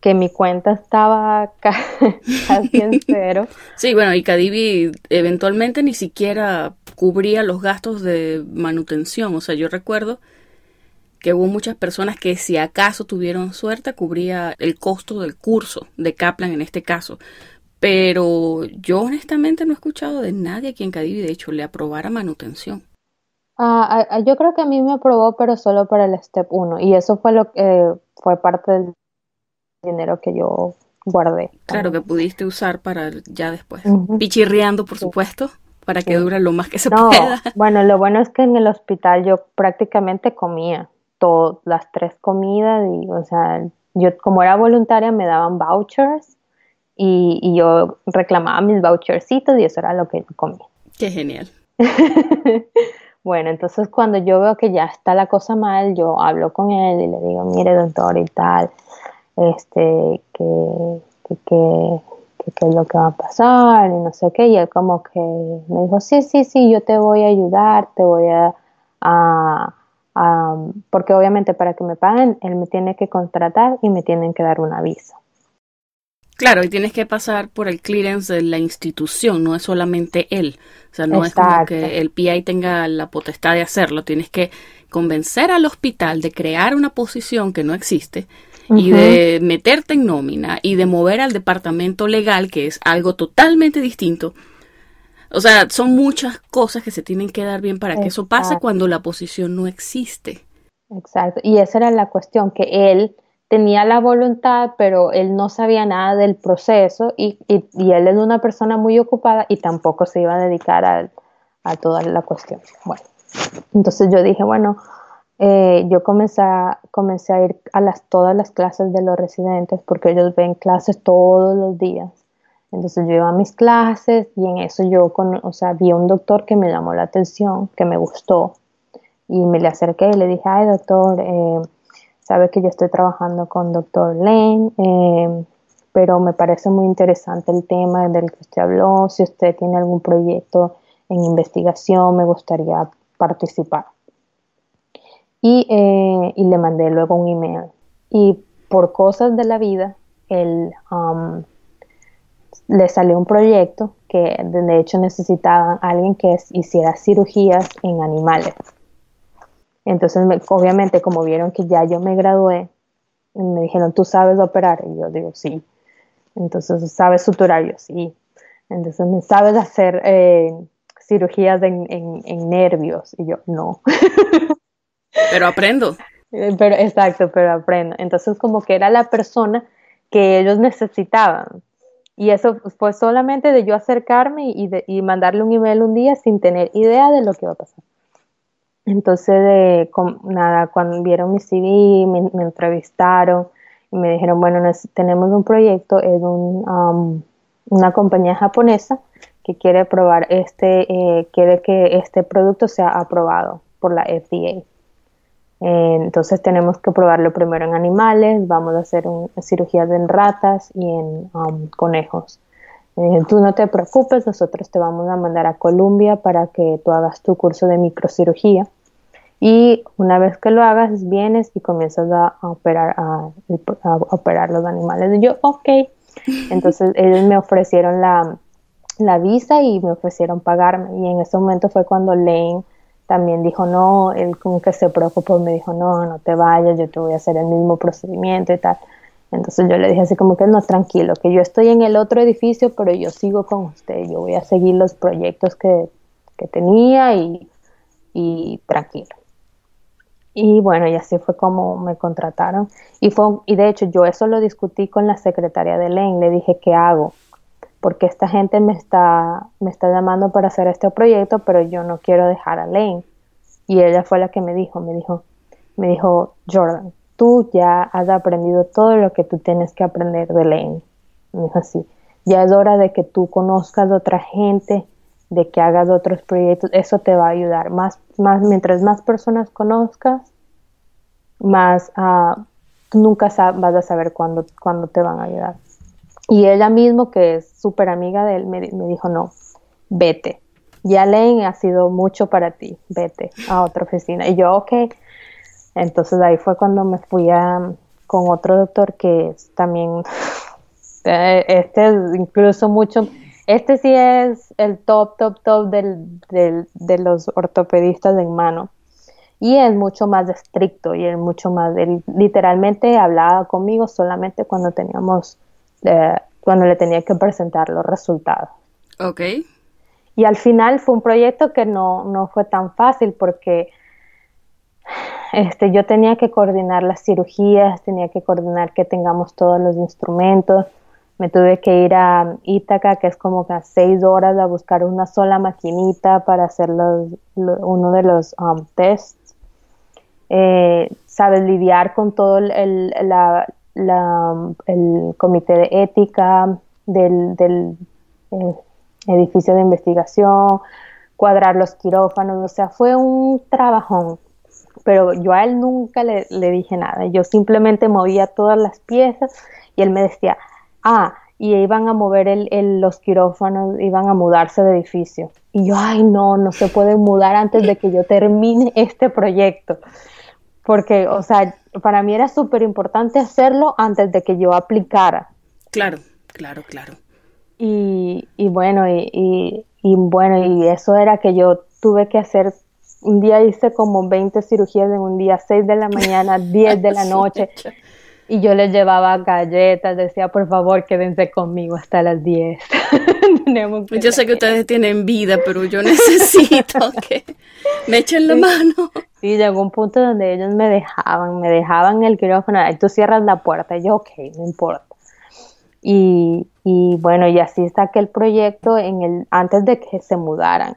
que mi cuenta estaba [LAUGHS] casi en cero. [LAUGHS] sí, bueno, y Cadivi eventualmente ni siquiera cubría los gastos de manutención. O sea, yo recuerdo que hubo muchas personas que si acaso tuvieron suerte cubría el costo del curso de Kaplan en este caso. Pero yo honestamente no he escuchado de nadie a quien Cadivi de hecho le aprobara manutención. Ah, yo creo que a mí me aprobó, pero solo para el Step 1. Y eso fue lo que eh, fue parte del dinero que yo guardé. Claro, que pudiste usar para ya después. Pichirreando, por supuesto, para que dure lo más que se pueda. Bueno, lo bueno es que en el hospital yo prácticamente comía todas las tres comidas y, o sea, yo como era voluntaria me daban vouchers y, y yo reclamaba mis vouchercitos y eso era lo que yo comía. Qué genial. [LAUGHS] bueno, entonces cuando yo veo que ya está la cosa mal, yo hablo con él y le digo, mire doctor y tal, este, que, que, qué es lo que va a pasar y no sé qué. Y él como que me dijo, sí, sí, sí, yo te voy a ayudar, te voy a, a, porque obviamente para que me paguen, él me tiene que contratar y me tienen que dar un aviso. Claro, y tienes que pasar por el clearance de la institución, no es solamente él. O sea, no es como que el PI tenga la potestad de hacerlo, tienes que convencer al hospital de crear una posición que no existe y de meterte en nómina y de mover al departamento legal, que es algo totalmente distinto. O sea, son muchas cosas que se tienen que dar bien para que eso pase cuando la posición no existe. Exacto, y esa era la cuestión, que él tenía la voluntad, pero él no sabía nada del proceso y, y, él es una persona muy ocupada y tampoco se iba a dedicar a, a toda la cuestión. Bueno, entonces yo dije, bueno, eh, yo comencé a, comencé a ir a las, todas las clases de los residentes porque ellos ven clases todos los días. Entonces yo iba a mis clases y en eso yo con, o sea, vi a un doctor que me llamó la atención, que me gustó y me le acerqué y le dije, ay doctor, eh, sabe que yo estoy trabajando con doctor Lane, eh, pero me parece muy interesante el tema del que usted habló, si usted tiene algún proyecto en investigación, me gustaría participar y, eh, y le mandé luego un email. Y por cosas de la vida, él um, le salió un proyecto que de hecho necesitaban alguien que hiciera cirugías en animales. Entonces, obviamente, como vieron que ya yo me gradué, me dijeron, ¿tú sabes operar? Y yo digo, sí. Entonces, ¿sabes suturar? Yo, sí. Entonces, ¿me sabes hacer eh, cirugías en, en nervios? Y yo, no. [LAUGHS] Pero aprendo. Eh, pero exacto, pero aprendo. Entonces como que era la persona que ellos necesitaban. Y eso fue solamente de yo acercarme y, de, y mandarle un email un día sin tener idea de lo que iba a pasar. Entonces, nada, cuando vieron mi CV, me, entrevistaron y me dijeron, bueno, tenemos un proyecto, es un, um, una compañía japonesa que quiere probar este, eh, quiere que este producto sea aprobado por la FDA. Eh, entonces tenemos que probarlo primero en animales, vamos a hacer cirugías en ratas y en um, conejos. Eh, tú no te preocupes, nosotros te vamos a mandar a Colombia para que tú hagas tu curso de microcirugía. Y una vez que lo hagas, vienes y comienzas a, operar, a, operar los animales. Y yo, ok. [LAUGHS] Entonces ellos me ofrecieron la, la visa y me ofrecieron pagarme. Y en ese momento fue cuando Lane también dijo no, él como que se preocupó, me dijo no, no te vayas, yo te voy a hacer el mismo procedimiento y tal. Entonces yo le dije así como que no, tranquilo, que yo estoy en el otro edificio, pero yo sigo con usted, yo voy a seguir los proyectos que, tenía y, y tranquilo. Y bueno, y así fue como me contrataron. Y, fue, y de hecho yo eso lo discutí con la secretaria de Lane. Le dije, ¿qué hago? Porque esta gente me está, me está llamando para hacer este proyecto, pero yo no quiero dejar a Lane. Y ella fue la que me dijo, me dijo, me dijo, Jordan, tú ya has aprendido todo lo que tú tienes que aprender de Lane. Me dijo así, ya es hora de que tú conozcas a otra gente, de que hagas otros proyectos, eso te va a ayudar. Más, más, mientras más personas conozcas, más tú nunca vas a saber cuándo, cuándo te van a ayudar. Y ella mismo, que es súper amiga de él, me, me, dijo, no, vete. Ya Lane ha sido mucho para ti, vete a otra oficina. Y yo, ok. Entonces ahí fue cuando me fui a, con otro doctor que es también, [LAUGHS] eh, este es incluso mucho este sí es el top, top, top del, de los ortopedistas en mano. Y es mucho más estricto y es mucho más, literalmente hablaba conmigo solamente cuando teníamos, eh, cuando le tenía que presentar los resultados. Ok. Y al final fue un proyecto que no, no fue tan fácil porque este, yo tenía que coordinar las cirugías, tenía que coordinar que tengamos todos los instrumentos, me tuve que ir a Ítaca, que es como que a seis horas a buscar una sola maquinita para hacer los, uno de los um, tests. Eh, sabes lidiar con todo el, la, el comité de ética del, eh, edificio de investigación, cuadrar los quirófanos, o sea, fue un trabajón. Pero yo a él nunca le, dije nada, yo simplemente movía todas las piezas y él me decía, ah, y iban a mover el, los quirófanos, iban a mudarse de edificio. Y yo, ay, no, no se puede mudar antes de que yo termine este proyecto. Porque, o sea, para mí era súper importante hacerlo antes de que yo aplicara. Claro, claro, claro. Y, y bueno, y, y, y, bueno, y eso era que yo tuve que hacer, un día hice como 20 cirugías en un día, 6 de la mañana, 10 de la [LAUGHS] noche. Y yo les llevaba galletas, decía, por favor, quédense conmigo hasta las 10. [LAUGHS] yo sé que ustedes tienen vida, pero yo [LAUGHS] necesito que me echen la mano. Sí, llegó un punto donde ellos me dejaban, me dejaban el quirófano, tú cierras la puerta, y yo, ok, no importa. Y, y bueno, y así saqué el proyecto en el, antes de que se mudaran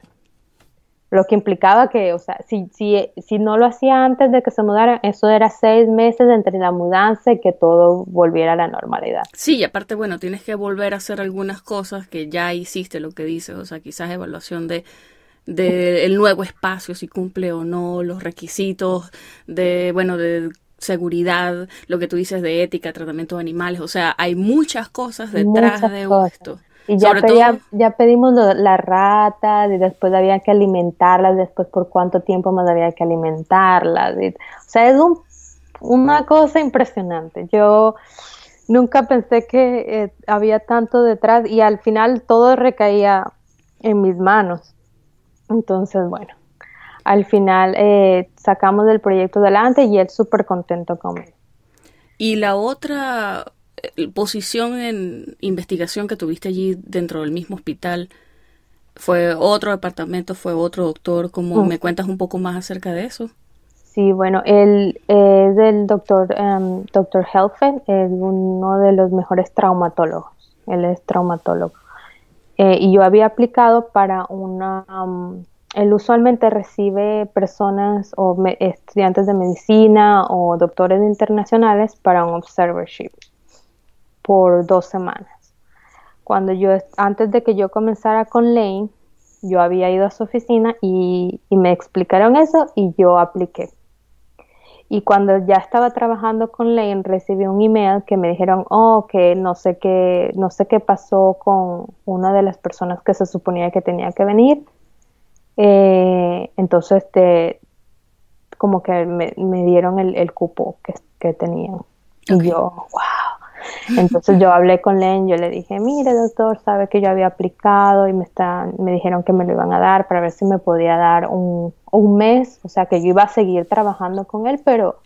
lo que implicaba que, o sea, si, si, si no lo hacía antes de que se mudara, eso era seis meses entre la mudanza y que todo volviera a la normalidad. Sí, y aparte, bueno, tienes que volver a hacer algunas cosas que ya hiciste, lo que dices, o sea, quizás evaluación de de el nuevo espacio, si cumple o no los requisitos de, bueno, de seguridad, lo que tú dices de ética, tratamiento de animales, o sea, hay muchas cosas detrás de esto. Y ya, ya pedimos la rata, y después había que alimentarlas, después por cuánto tiempo más había que alimentarlas. o sea, es un, una cosa impresionante. Yo nunca pensé que eh, había tanto detrás y al final todo recaía en mis manos. Entonces, bueno, al final eh, sacamos el proyecto adelante y él súper contento conmigo. Y la otra posición en investigación que tuviste allí dentro del mismo hospital fue otro departamento, fue otro doctor. ¿Cómo me cuentas un poco más acerca de eso? Sí, bueno, él es el doctor, um, doctor Helfen, es uno de los mejores traumatólogos. Él es traumatólogo. Eh, y yo había aplicado para una... Um, él usualmente recibe personas o estudiantes de medicina o doctores internacionales para un observership por dos semanas. Cuando yo, antes de que yo comenzara con Lane, yo había ido a su oficina y, me explicaron eso y yo apliqué. Y cuando ya estaba trabajando con Lane, recibí un email que me dijeron, oh, que no sé qué, no sé qué pasó con una de las personas que se suponía que tenía que venir. Eh, entonces, este, como que me, dieron el, cupo que, que tenían. Y yo, wow. Entonces yo hablé con Len, yo le dije, mire doctor, sabe que yo había aplicado y me, están, me dijeron que me lo iban a dar para ver si me podía dar un, un mes, o sea que yo iba a seguir trabajando con él, pero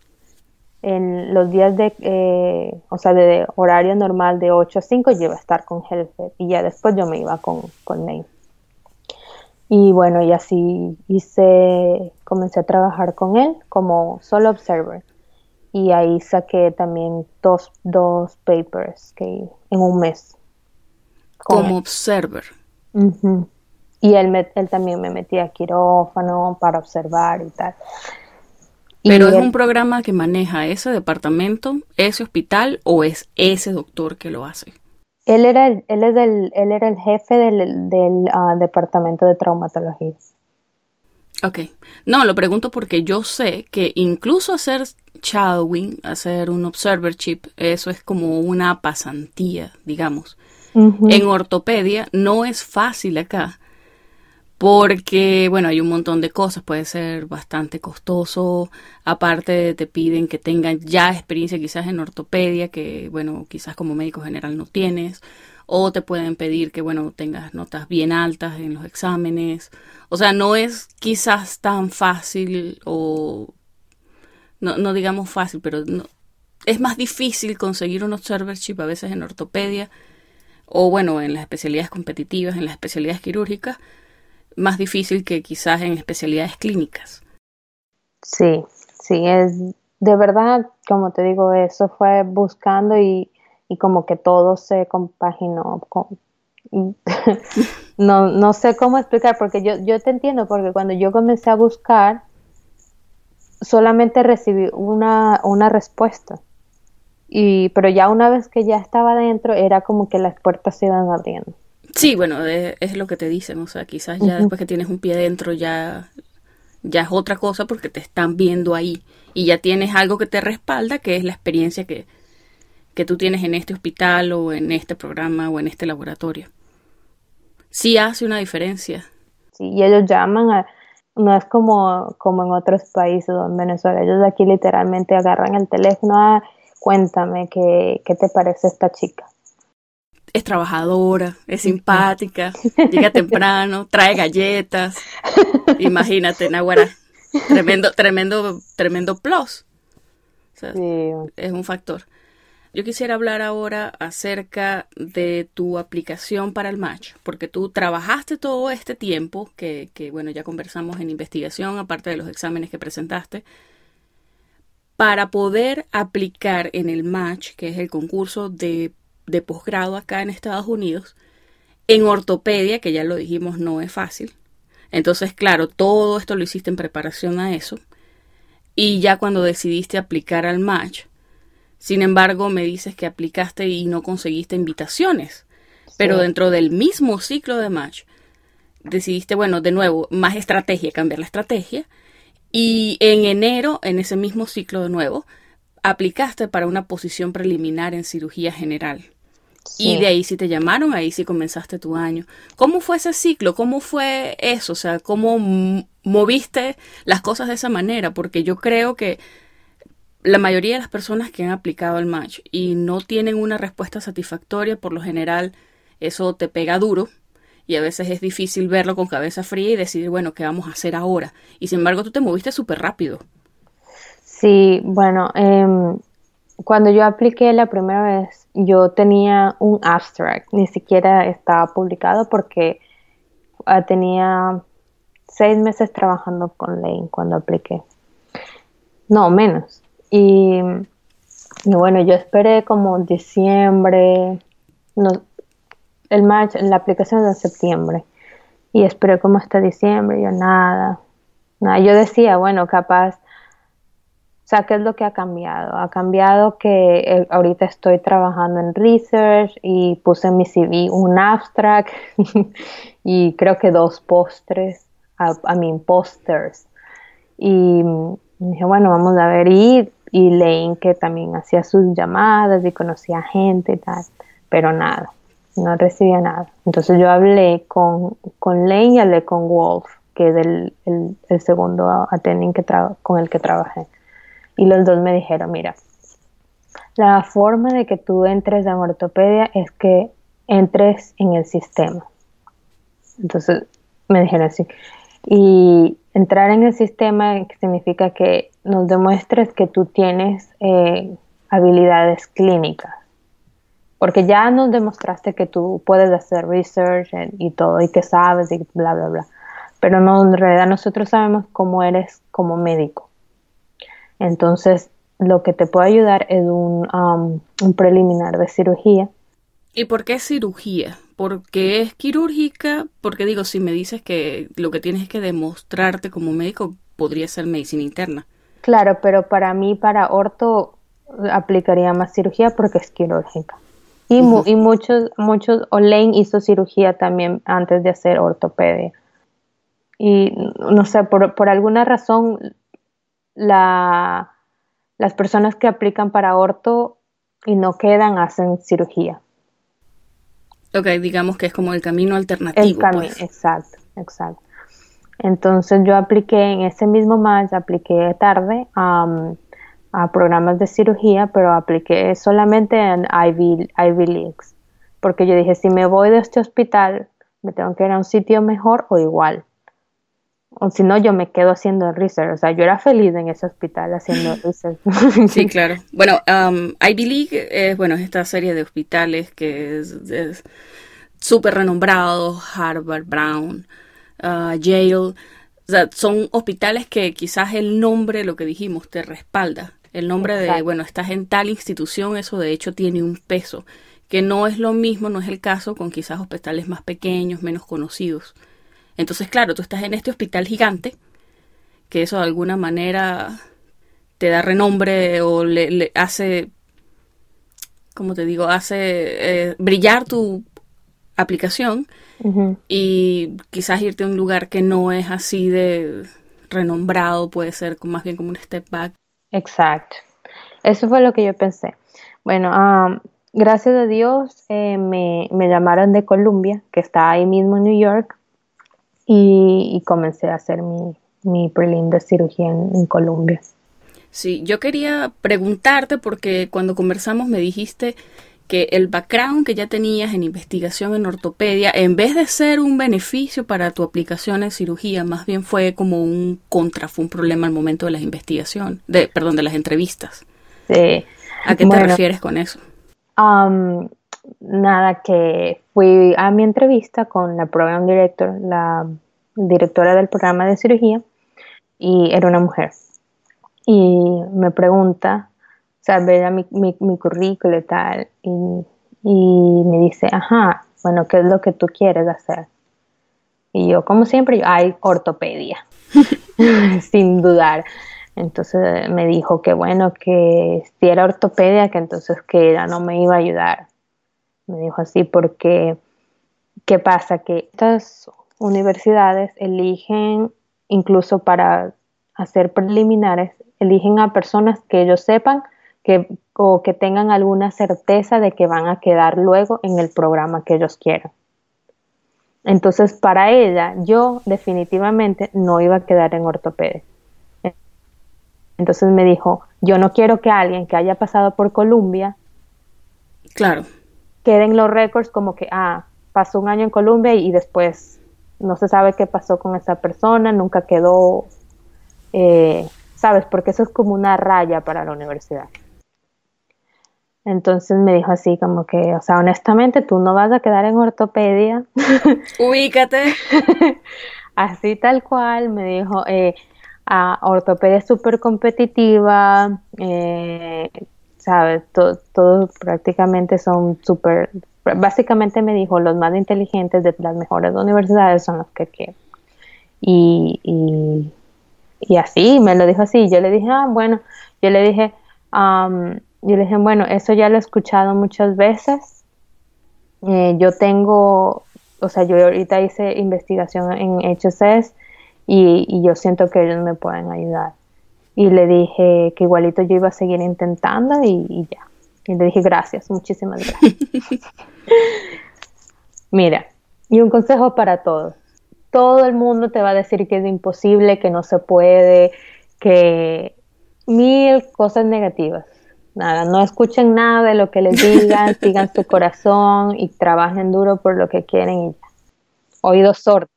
en los días de, eh, o sea, de horario normal de 8 a 5 yo iba a estar con Helfer y ya después yo me iba con, con Y bueno, y así hice, comencé a trabajar con él como solo observer. Y ahí saqué también dos, dos papers que en un mes. Como observer. Y él, él también me metía a quirófano para observar y tal. Pero es un programa que maneja ese departamento, ese hospital o es ese doctor que lo hace. Él era el, él es el, él era el jefe del, del ah, departamento de traumatología. Ok. No, lo pregunto porque yo sé que incluso hacer shadowing, hacer un observer chip, eso es como una pasantía, digamos. En ortopedia no es fácil acá porque, bueno, hay un montón de cosas, puede ser bastante costoso, aparte te piden que tengan ya experiencia quizás en ortopedia, que, bueno, quizás como médico general no tienes, o te pueden pedir que, bueno, tengas notas bien altas en los exámenes, o sea, no es quizás tan fácil o, no, no digamos fácil, pero no, es más difícil conseguir un observership a veces en ortopedia, o bueno, en las especialidades competitivas, en las especialidades quirúrgicas, más difícil que quizás en especialidades clínicas. Sí, sí, es de verdad, como te digo, eso fue buscando y, como que todo se compaginó. Con, [LAUGHS] no, no sé cómo explicar, porque yo, yo te entiendo, porque cuando yo comencé a buscar, solamente recibí una, una respuesta. Y, pero ya una vez que ya estaba dentro, era como que las puertas se iban abriendo. Sí, bueno, es, lo que te dicen, o sea, quizás ya después que tienes un pie dentro ya, ya es otra cosa porque te están viendo ahí y ya tienes algo que te respalda, que es la experiencia que, que tú tienes en este hospital o en este programa o en este laboratorio. Sí hace una diferencia. Sí, y ellos llaman a, no es como, como en otros países o en Venezuela, ellos aquí literalmente agarran el teléfono, ah, cuéntame qué, qué te parece esta chica es trabajadora, es simpática, [LAUGHS] llega temprano, trae galletas. Imagínate, Nahuara. Tremendo, tremendo, tremendo plus. Es un factor. Yo quisiera hablar ahora acerca de tu aplicación para el match, porque tú trabajaste todo este tiempo, que, bueno, ya conversamos en investigación, aparte de los exámenes que presentaste, para poder aplicar en el match, que es el concurso de de posgrado acá en Estados Unidos, en ortopedia, que ya lo dijimos no es fácil. Entonces, claro, todo esto lo hiciste en preparación a eso. Y ya cuando decidiste aplicar al match, sin embargo, me dices que aplicaste y no conseguiste invitaciones. Pero dentro del mismo ciclo de match, decidiste, bueno, de nuevo, más estrategia, cambiar la estrategia. Y en enero, en ese mismo ciclo de nuevo, aplicaste para una posición preliminar en cirugía general. Y de ahí sí te llamaron, ahí sí comenzaste tu año. ¿Cómo fue ese ciclo? ¿Cómo fue eso? O sea, ¿cómo moviste las cosas de esa manera? Porque yo creo que la mayoría de las personas que han aplicado el match y no tienen una respuesta satisfactoria, por lo general eso te pega duro y a veces es difícil verlo con cabeza fría y decidir, bueno, ¿qué vamos a hacer ahora? Y sin embargo tú te moviste súper rápido. Sí, bueno, eh, cuando yo apliqué la primera vez, yo tenía un abstract, ni siquiera estaba publicado porque ah, tenía seis meses trabajando con Lane cuando apliqué. No, menos. Y, bueno, yo esperé como diciembre, el match, la aplicación de septiembre. Y esperé como hasta diciembre, yo nada. Nada, yo decía, bueno, capaz o sea, ¿qué es lo que ha cambiado? Ha cambiado que eh, ahorita estoy trabajando en research y puse en mi CV un abstract [LAUGHS] y creo que dos postres, a mí posters. Y dije, bueno, vamos a ver. Y, y Lane, que también hacía sus llamadas y conocía gente y tal, pero nada, no recibía nada. Entonces yo hablé con, con Lane y hablé con Wolf, que es el, el, segundo attending que con el que trabajé. Y los dos me dijeron, mira, la forma de que tú entres a ortopedia es que entres en el sistema. Entonces me dijeron así. Y entrar en el sistema significa que nos demuestres que tú tienes eh, habilidades clínicas. Porque ya nos demostraste que tú puedes hacer research y todo y que sabes y bla, bla, bla. pero no, en realidad nosotros sabemos cómo eres como médico. Entonces, lo que te puede ayudar es un, um, un preliminar de cirugía. ¿Y por qué cirugía? ¿Porque es quirúrgica? Porque digo, si me dices que lo que tienes es que demostrarte como médico, podría ser medicina interna. Claro, pero para mí, para orto, aplicaría más cirugía porque es quirúrgica. Y, y muchos, muchos, Olaine hizo cirugía también antes de hacer ortopedia. Y no sé, por, por alguna razón, la, las personas que aplican para orto y no quedan hacen cirugía. Ok, digamos que es como el camino alternativo. El camino, pues. exacto, exacto. Entonces yo apliqué en ese mismo mes, apliqué tarde a programas de cirugía, pero apliqué solamente en Ivy, Ivy Leagues, porque yo dije, si me voy de este hospital, me tengo que ir a un sitio mejor o igual o si no, yo me quedo haciendo research. O sea, yo era feliz en ese hospital haciendo [LAUGHS] research. Sí, [LAUGHS] claro. Bueno, um, Ivy League es, bueno, esta serie de hospitales que es súper renombrado, Harvard, Brown, uh, Yale. O sea, son hospitales que quizás el nombre, lo que dijimos, te respalda. El nombre de, bueno, estás en tal institución, eso de hecho tiene un peso, que no es lo mismo, no es el caso con quizás hospitales más pequeños, menos conocidos. Entonces, claro, tú estás en este hospital gigante, que eso de alguna manera te da renombre o le, hace, como te digo, hace eh, brillar tu aplicación y quizás irte a un lugar que no es así de renombrado, puede ser más bien como un step back. Exacto. Eso fue lo que yo pensé. Bueno, gracias a Dios eh, me, me llamaron de Columbia, que está ahí mismo en New York, y, comencé a hacer mi, mi prelim de cirugía en, Colombia. Sí, yo quería preguntarte porque cuando conversamos me dijiste que el background que ya tenías en investigación en ortopedia, en vez de ser un beneficio para tu aplicación en cirugía, más bien fue como un contra, fue un problema al momento de las investigaciones, de, perdón, de las entrevistas. Sí. ¿A qué te refieres con eso? Um, nada, que fui a mi entrevista con la program director, la directora del programa de cirugía, y era una mujer. Y me pregunta, o sea, ve mi, mi, mi y tal, y, me dice, ajá, bueno, ¿qué es lo que tú quieres hacer? Y yo, como siempre, hay ortopedia, [LAUGHS] sin dudar. Entonces me dijo que bueno, que si era ortopedia, que entonces que no me iba a ayudar me dijo así, porque ¿qué pasa? Que estas universidades eligen, incluso para hacer preliminares, eligen a personas que ellos sepan que, o que tengan alguna certeza de que van a quedar luego en el programa que ellos quieran. Entonces, para ella, yo definitivamente no iba a quedar en ortopedia. Entonces me dijo, yo no quiero que alguien que haya pasado por Columbia claro queden los récords como que, ah, pasó un año en Colombia y, después no se sabe qué pasó con esa persona, nunca quedó, eh, ¿sabes? Porque eso es como una raya para la universidad. Entonces me dijo así como que, o sea, honestamente tú no vas a quedar en ortopedia. [LAUGHS] Ubícate. [LAUGHS] así tal cual, me dijo, eh, ah, ortopedia es súper competitiva, eh, ¿sabes? Todos prácticamente son súper, básicamente me dijo, los más inteligentes de las mejores universidades son los que quiero. Y, y, así, me lo dijo así. Yo le dije, ah, bueno, yo le dije, yo le dije, bueno, eso ya lo he escuchado muchas veces. Eh, yo tengo, o sea, yo ahorita hice investigación en HSS y, y yo siento que ellos me pueden ayudar y le dije que igualito yo iba a seguir intentando y, ya. Y le dije gracias, muchísimas gracias. [LAUGHS] Mira, y un consejo para todos. Todo el mundo te va a decir que es imposible, que no se puede, que mil cosas negativas. Nada, no escuchen nada de lo que les digan, [LAUGHS] sigan su corazón y trabajen duro por lo que quieren y ya. Oídos sordos.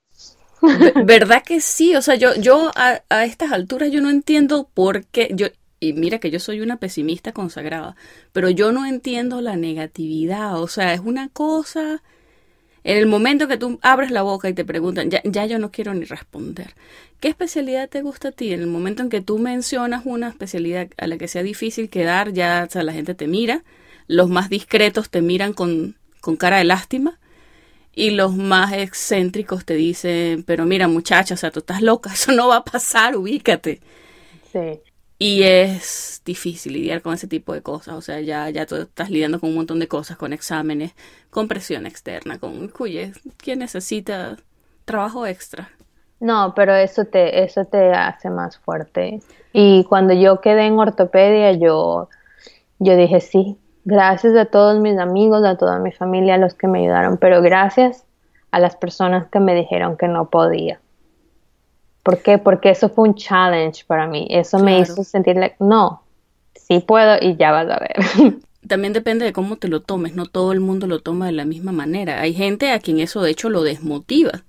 ¿Verdad que sí? O sea, yo, yo a, estas alturas yo no entiendo por qué, yo, y mira que yo soy una pesimista consagrada, pero yo no entiendo la negatividad, o sea, es una cosa, En el momento que tú abres la boca y te preguntan, ya, ya yo no quiero ni responder. ¿Qué especialidad te gusta a ti? En el momento en que tú mencionas una especialidad a la que sea difícil quedar, ya la gente te mira. Los más discretos te miran con, con cara de lástima. Y los más excéntricos te dicen, pero mira muchacha, o sea, tú estás loca, [LAUGHS] eso no va a pasar, ubícate. Sí. Y es difícil lidiar con ese tipo de cosas. O sea, ya, ya tú estás lidiando con un montón de cosas, con exámenes, con presión externa, con, cuye, ¿quién necesita trabajo extra? No, pero eso te, eso te hace más fuerte. Y cuando yo quedé en ortopedia, yo, yo dije sí, gracias a todos mis amigos, a toda mi familia, a los que me ayudaron, pero gracias a las personas que me dijeron que no podía. ¿Por qué? Porque eso fue un challenge para mí. Eso me hizo sentir, no, sí puedo y ya vas a ver. [LAUGHS] También depende de cómo te lo tomes. No todo el mundo lo toma de la misma manera. Hay gente a quien eso de hecho lo desmotiva.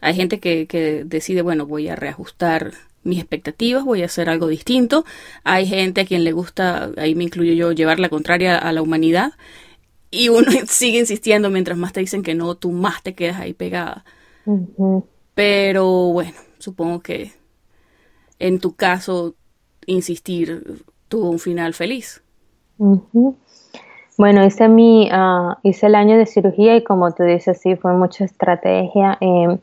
Hay gente que, que decide, bueno, voy a reajustar mis expectativas, voy a hacer algo distinto. Hay gente a quien le gusta, ahí me incluyo yo, llevar la contraria a la humanidad. Y uno [LAUGHS] sigue insistiendo mientras más te dicen que no, tú más te quedas ahí pegada. Pero bueno, supongo que en tu caso insistir tuvo un final feliz. Bueno, hice mi ah, hice el año de cirugía y como tú dices, sí, fue mucha estrategia. Em,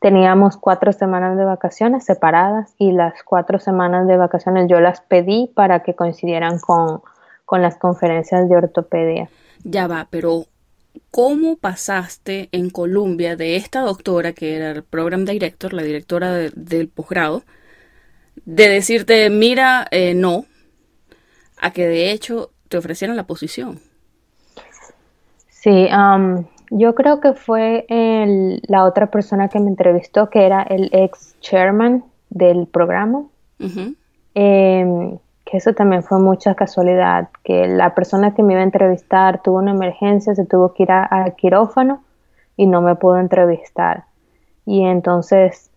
teníamos cuatro semanas de vacaciones separadas y las cuatro semanas de vacaciones yo las pedí para que coincidieran con, con las conferencias de ortopedia. Ya va, pero ¿Cómo pasaste en Colombia de esta doctora, que era el program director, la directora del posgrado, de decirte, mira, eh, no, a que de hecho te ofrecieran la posición? Sí, um, yo creo que fue la otra persona que me entrevistó, que era el ex chairman del programa que eso también fue mucha casualidad, que la persona que me iba a entrevistar tuvo una emergencia, se tuvo que ir al quirófano y no me pudo entrevistar. Y entonces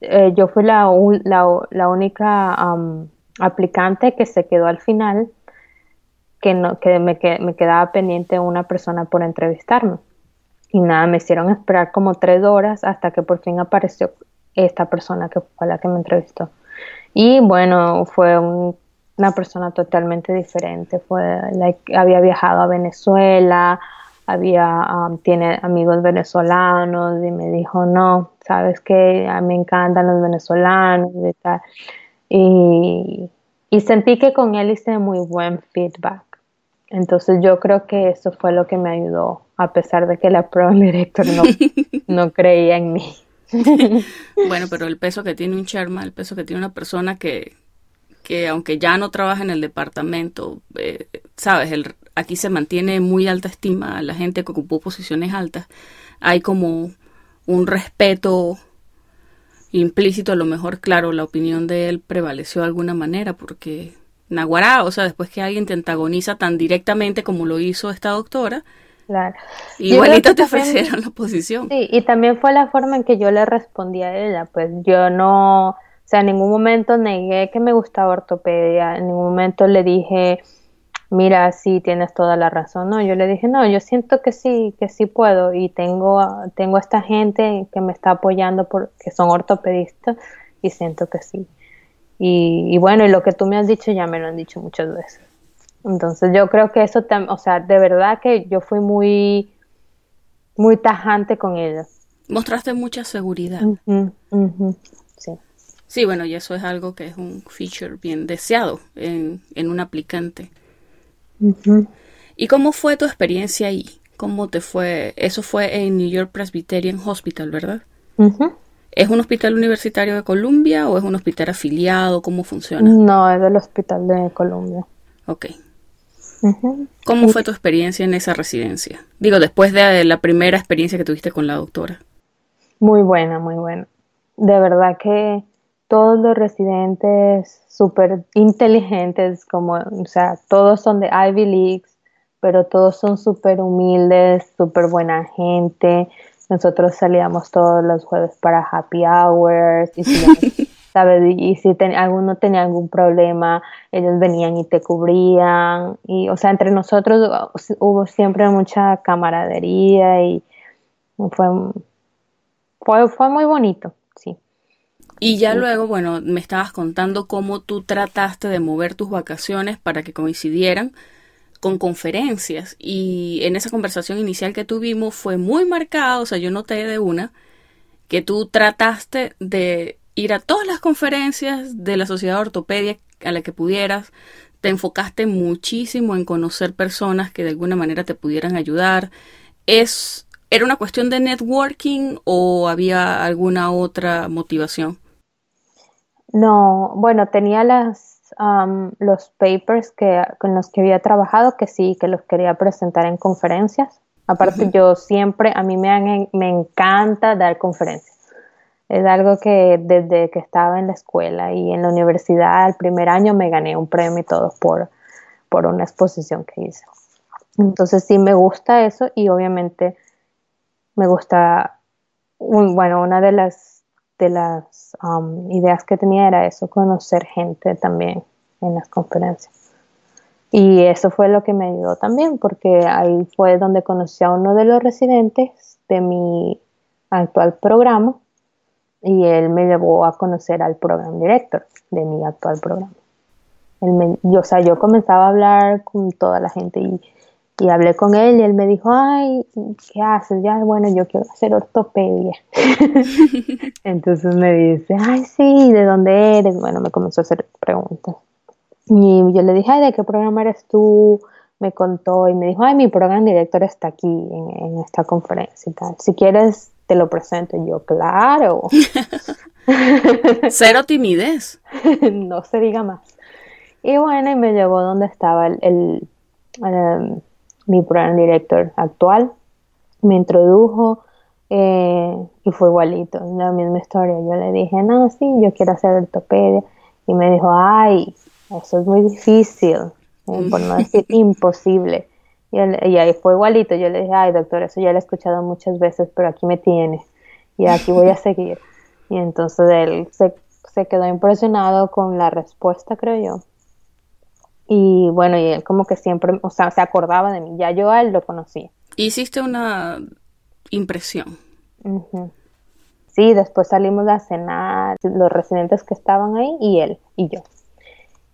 eh, yo fui la, la, única aplicante que se quedó al final, que, no, que me, me quedaba pendiente una persona por entrevistarme. Y nada, me hicieron esperar como tres horas hasta que por fin apareció esta persona que fue la que me entrevistó. Y bueno, fue un una persona totalmente diferente. Fue, había viajado a Venezuela, había, um, tiene amigos venezolanos y me dijo, no, sabes que me encantan los venezolanos y tal. Y, sentí que con él hice muy buen feedback. Entonces yo creo que eso fue lo que me ayudó, a pesar de que la pro [LAUGHS] director no, no creía en mí. [LAUGHS] bueno, pero el peso que tiene un Sherma, el peso que tiene una persona que, que aunque ya no trabaja en el departamento, eh, sabes, el, aquí se mantiene muy alta estima a la gente que ocupó posiciones altas. Hay como un respeto implícito, a lo mejor, claro, la opinión de él prevaleció de alguna manera, porque Naguará, o sea, después que alguien te antagoniza tan directamente como lo hizo esta doctora, Claro. Igualito te ofrecieron la posición. Sí, y también fue la forma en que yo le respondí a ella, pues yo no, sea, en ningún momento negué que me gustaba ortopedia, en ningún momento le dije, mira, sí, tienes toda la razón. No, yo le dije, no, yo siento que sí, que sí puedo y tengo, tengo esta gente que me está apoyando porque son ortopedistas y siento que sí. Y, bueno, y lo que tú me has dicho ya me lo han dicho muchas veces. Entonces yo creo que eso, o sea, de verdad que yo fui muy, muy tajante con ella. Mostraste mucha seguridad. Sí, bueno, y eso es algo que es un feature bien deseado en, un aplicante. ¿Y cómo fue tu experiencia ahí? ¿Cómo te fue? Eso fue en New York Presbyterian Hospital, ¿verdad? ¿Es un hospital universitario de Columbia o es un hospital afiliado? ¿Cómo funciona? No, es del hospital de Columbia. Ok. ¿Cómo fue tu experiencia en esa residencia? Digo, después de la primera experiencia que tuviste con la doctora. Muy buena, muy buena. De verdad que todos los residentes súper inteligentes, como, o sea, todos son de Ivy Leagues, pero todos son súper humildes, súper buena gente. Nosotros salíamos todos los jueves para happy hours y si, [LAUGHS] ¿sabes? Y si alguno tenía algún problema, ellos venían y te cubrían. Y, o sea, entre nosotros hubo siempre mucha camaradería y, Fue, fue, fue muy bonito, sí. Y ya luego, bueno, me estabas contando cómo tú trataste de mover tus vacaciones para que coincidieran con conferencias. Y en esa conversación inicial que tuvimos fue muy marcado, o sea, yo noté de una que tú trataste de ir a todas las conferencias de la Sociedad de Ortopedia a la que pudieras, te enfocaste muchísimo en conocer personas que de alguna manera te pudieran ayudar. Es ¿Era una cuestión de networking o había alguna otra motivación? No, bueno, tenía las, los papers que, con los que había trabajado que sí, que los quería presentar en conferencias. Aparte, yo siempre, a mí me, me encanta dar conferencias. Es algo que desde que estaba en la escuela y en la universidad, el primer año me gané un premio y todo por, por una exposición que hice. Entonces sí me gusta eso y obviamente me gusta, bueno, una de las de las um, ideas que tenía era eso, conocer gente también en las conferencias. Y eso fue lo que me ayudó también, porque ahí fue donde conocí a uno de los residentes de mi actual programa y él me llevó a conocer al program director de mi actual programa. yo, o sea, yo comenzaba a hablar con toda la gente y y hablé con él y él me dijo, ay, ¿qué haces? Ya, bueno, yo quiero hacer ortopedia. [LAUGHS] Entonces me dice, ay, sí, ¿de dónde eres? Bueno, me comenzó a hacer preguntas. Y yo le dije, ay, ¿de qué programa eres tú? Me contó y me dijo, ay, mi programa director está aquí en, esta conferencia y tal. Si quieres, te lo presento. Y yo, claro. [LAUGHS] Cero timidez. [LAUGHS] no se diga más. Y bueno, y me llevó donde estaba el, el em, mi program director actual, me introdujo eh, y fue igualito, la misma historia. Yo le dije, no, sí, yo quiero hacer ortopedia. Y me dijo, ay, eso es muy difícil, por no decir imposible. Y, ahí fue igualito. Yo le dije, ay, doctor, eso ya lo he escuchado muchas veces, pero aquí me tiene y aquí voy a seguir. Y entonces él se, se quedó impresionado con la respuesta, creo yo. Y bueno, y él como que siempre, o sea, se acordaba de mí, ya yo a él lo conocía. Hiciste una impresión. Sí, después salimos a cenar, los residentes que estaban ahí y él y yo.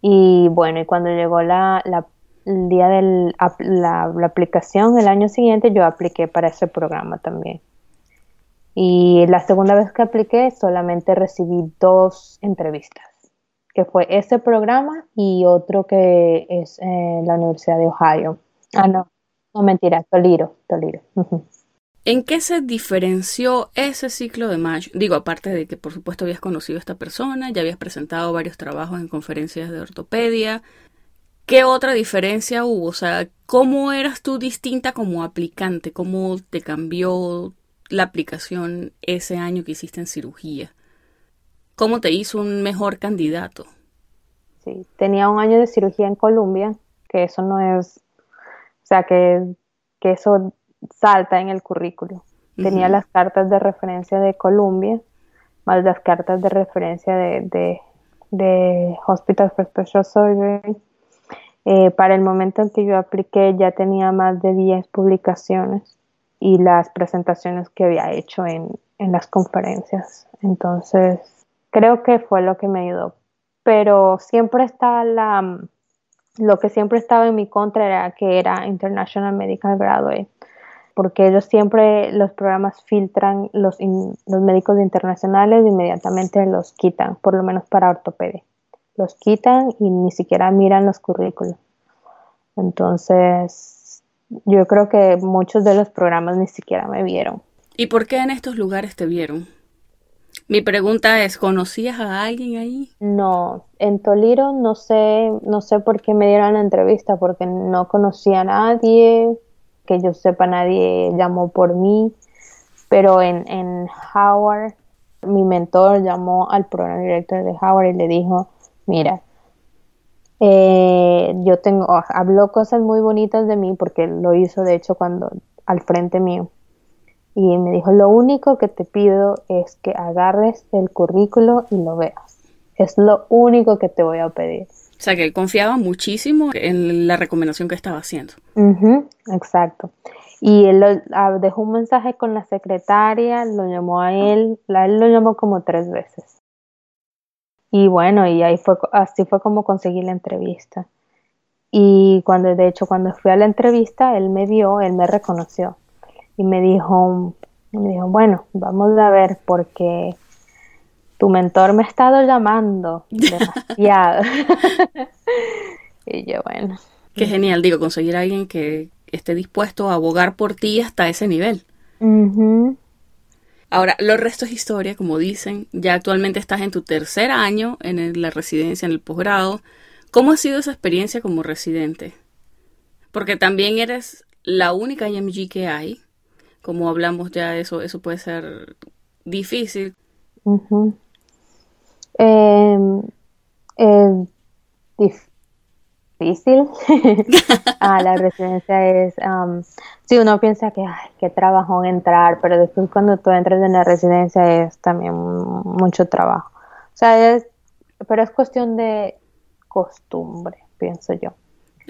Y bueno, y cuando llegó la, la el día de la, la, aplicación, el año siguiente, yo apliqué para ese programa también. Y la segunda vez que apliqué, solamente recibí dos entrevistas que fue ese programa y otro que es en la Universidad de Ohio. Ah, no, no mentira, Toliro, Toliro. ¿En qué se diferenció ese ciclo de mayo? Digo, aparte de que por supuesto habías conocido a esta persona, ya habías presentado varios trabajos en conferencias de ortopedia. ¿Qué otra diferencia hubo? O sea, ¿cómo eras tú distinta como aplicante? ¿Cómo te cambió la aplicación ese año que hiciste en cirugía? ¿Cómo te hizo un mejor candidato? Sí, tenía un año de cirugía en Colombia, que eso no es, o sea, que, eso salta en el currículo. Tenía las cartas de referencia de Colombia, más las cartas de referencia de, de, Hospital for Special Surgery. Eh, para el momento en que yo apliqué ya tenía más de 10 publicaciones y las presentaciones que había hecho en, en las conferencias. Entonces, creo que fue lo que me ayudó. Pero siempre está la, lo que siempre estaba en mi contra era que era International Medical Graduate, porque ellos siempre, los programas filtran los, los médicos internacionales e inmediatamente los quitan, por lo menos para ortopedia. Los quitan y ni siquiera miran los currículos. Entonces, yo creo que muchos de los programas ni siquiera me vieron. ¿Y por qué en estos lugares te vieron? Mi pregunta es, ¿conocías a alguien ahí? No, en Toliro no sé, no sé por qué me dieron la entrevista, porque no conocía a nadie, que yo sepa nadie llamó por mí, pero en, en Howard, mi mentor llamó al programa director de Howard y le dijo, mira, eh, yo tengo, habló cosas muy bonitas de mí porque lo hizo de hecho cuando al frente mío y me dijo, lo único que te pido es que agarres el currículo y lo veas. Es lo único que te voy a pedir. O sea, que él confiaba muchísimo en la recomendación que estaba haciendo. exacto. Y él ah, dejó un mensaje con la secretaria, lo llamó a él, la, él lo llamó como tres veces. Y bueno, y ahí fue, así fue como conseguí la entrevista. Y cuando, de hecho, cuando fui a la entrevista, él me vio, él me reconoció y me dijo, me dijo, bueno, vamos a ver porque tu mentor me ha estado llamando [LAUGHS] demasiado. [LAUGHS] y yo, bueno. Qué genial, digo, conseguir a alguien que esté dispuesto a abogar por ti hasta ese nivel. Ahora, los restos es historia, como dicen. Ya actualmente estás en tu tercer año en la residencia, en el posgrado. ¿Cómo ha sido esa experiencia como residente? Porque también eres la única IMG que hay. Como hablamos ya, eso, eso puede ser difícil. Em, difícil. [LAUGHS] ah, la residencia es, um, sí, uno piensa que, ay, qué trabajo entrar, pero después cuando tú entras en la residencia es también mucho trabajo. O sea, es, pero es cuestión de costumbre, pienso yo.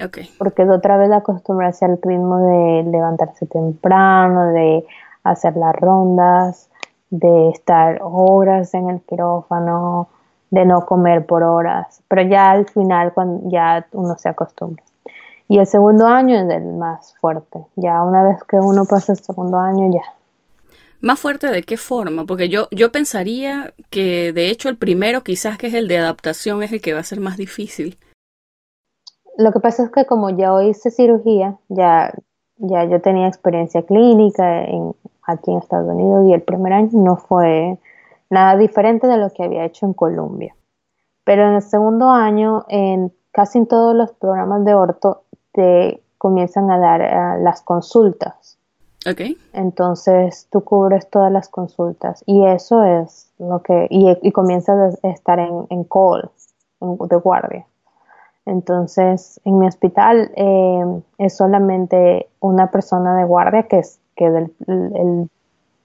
Okay. Porque es otra vez acostumbrarse al ritmo de levantarse temprano, de hacer las rondas, de estar horas en el quirófano, de no comer por horas, pero ya al final cuando ya uno se acostumbra. Y el segundo año es el más fuerte, ya una vez que uno pasa el segundo año ya. ¿Más fuerte de qué forma? Porque yo, yo pensaría que de hecho el primero quizás que es el de adaptación es el que va a ser más difícil. Lo que pasa es que como ya hice cirugía, ya, ya yo tenía experiencia clínica en, aquí en Estados Unidos y el primer año no fue nada diferente de lo que había hecho en Colombia. Pero en el segundo año, en casi en todos los programas de orto, te comienzan a dar eh, las consultas. Okay. Entonces tú cubres todas las consultas y eso es lo que, y, comienzas a estar en, en call, de guardia. Entonces en mi hospital eh, es solamente una persona de guardia que es que del, el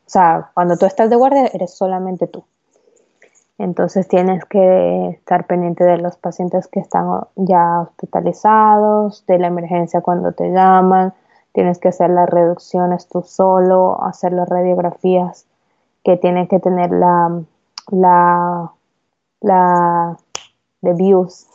o sea, cuando tú estás de guardia, eres solamente tú. Entonces tienes que estar pendiente de los pacientes que están ya hospitalizados, de la emergencia cuando te llaman, tienes que hacer las reducciones tú solo, hacer las radiografías que tienen que tener la, la, la de views,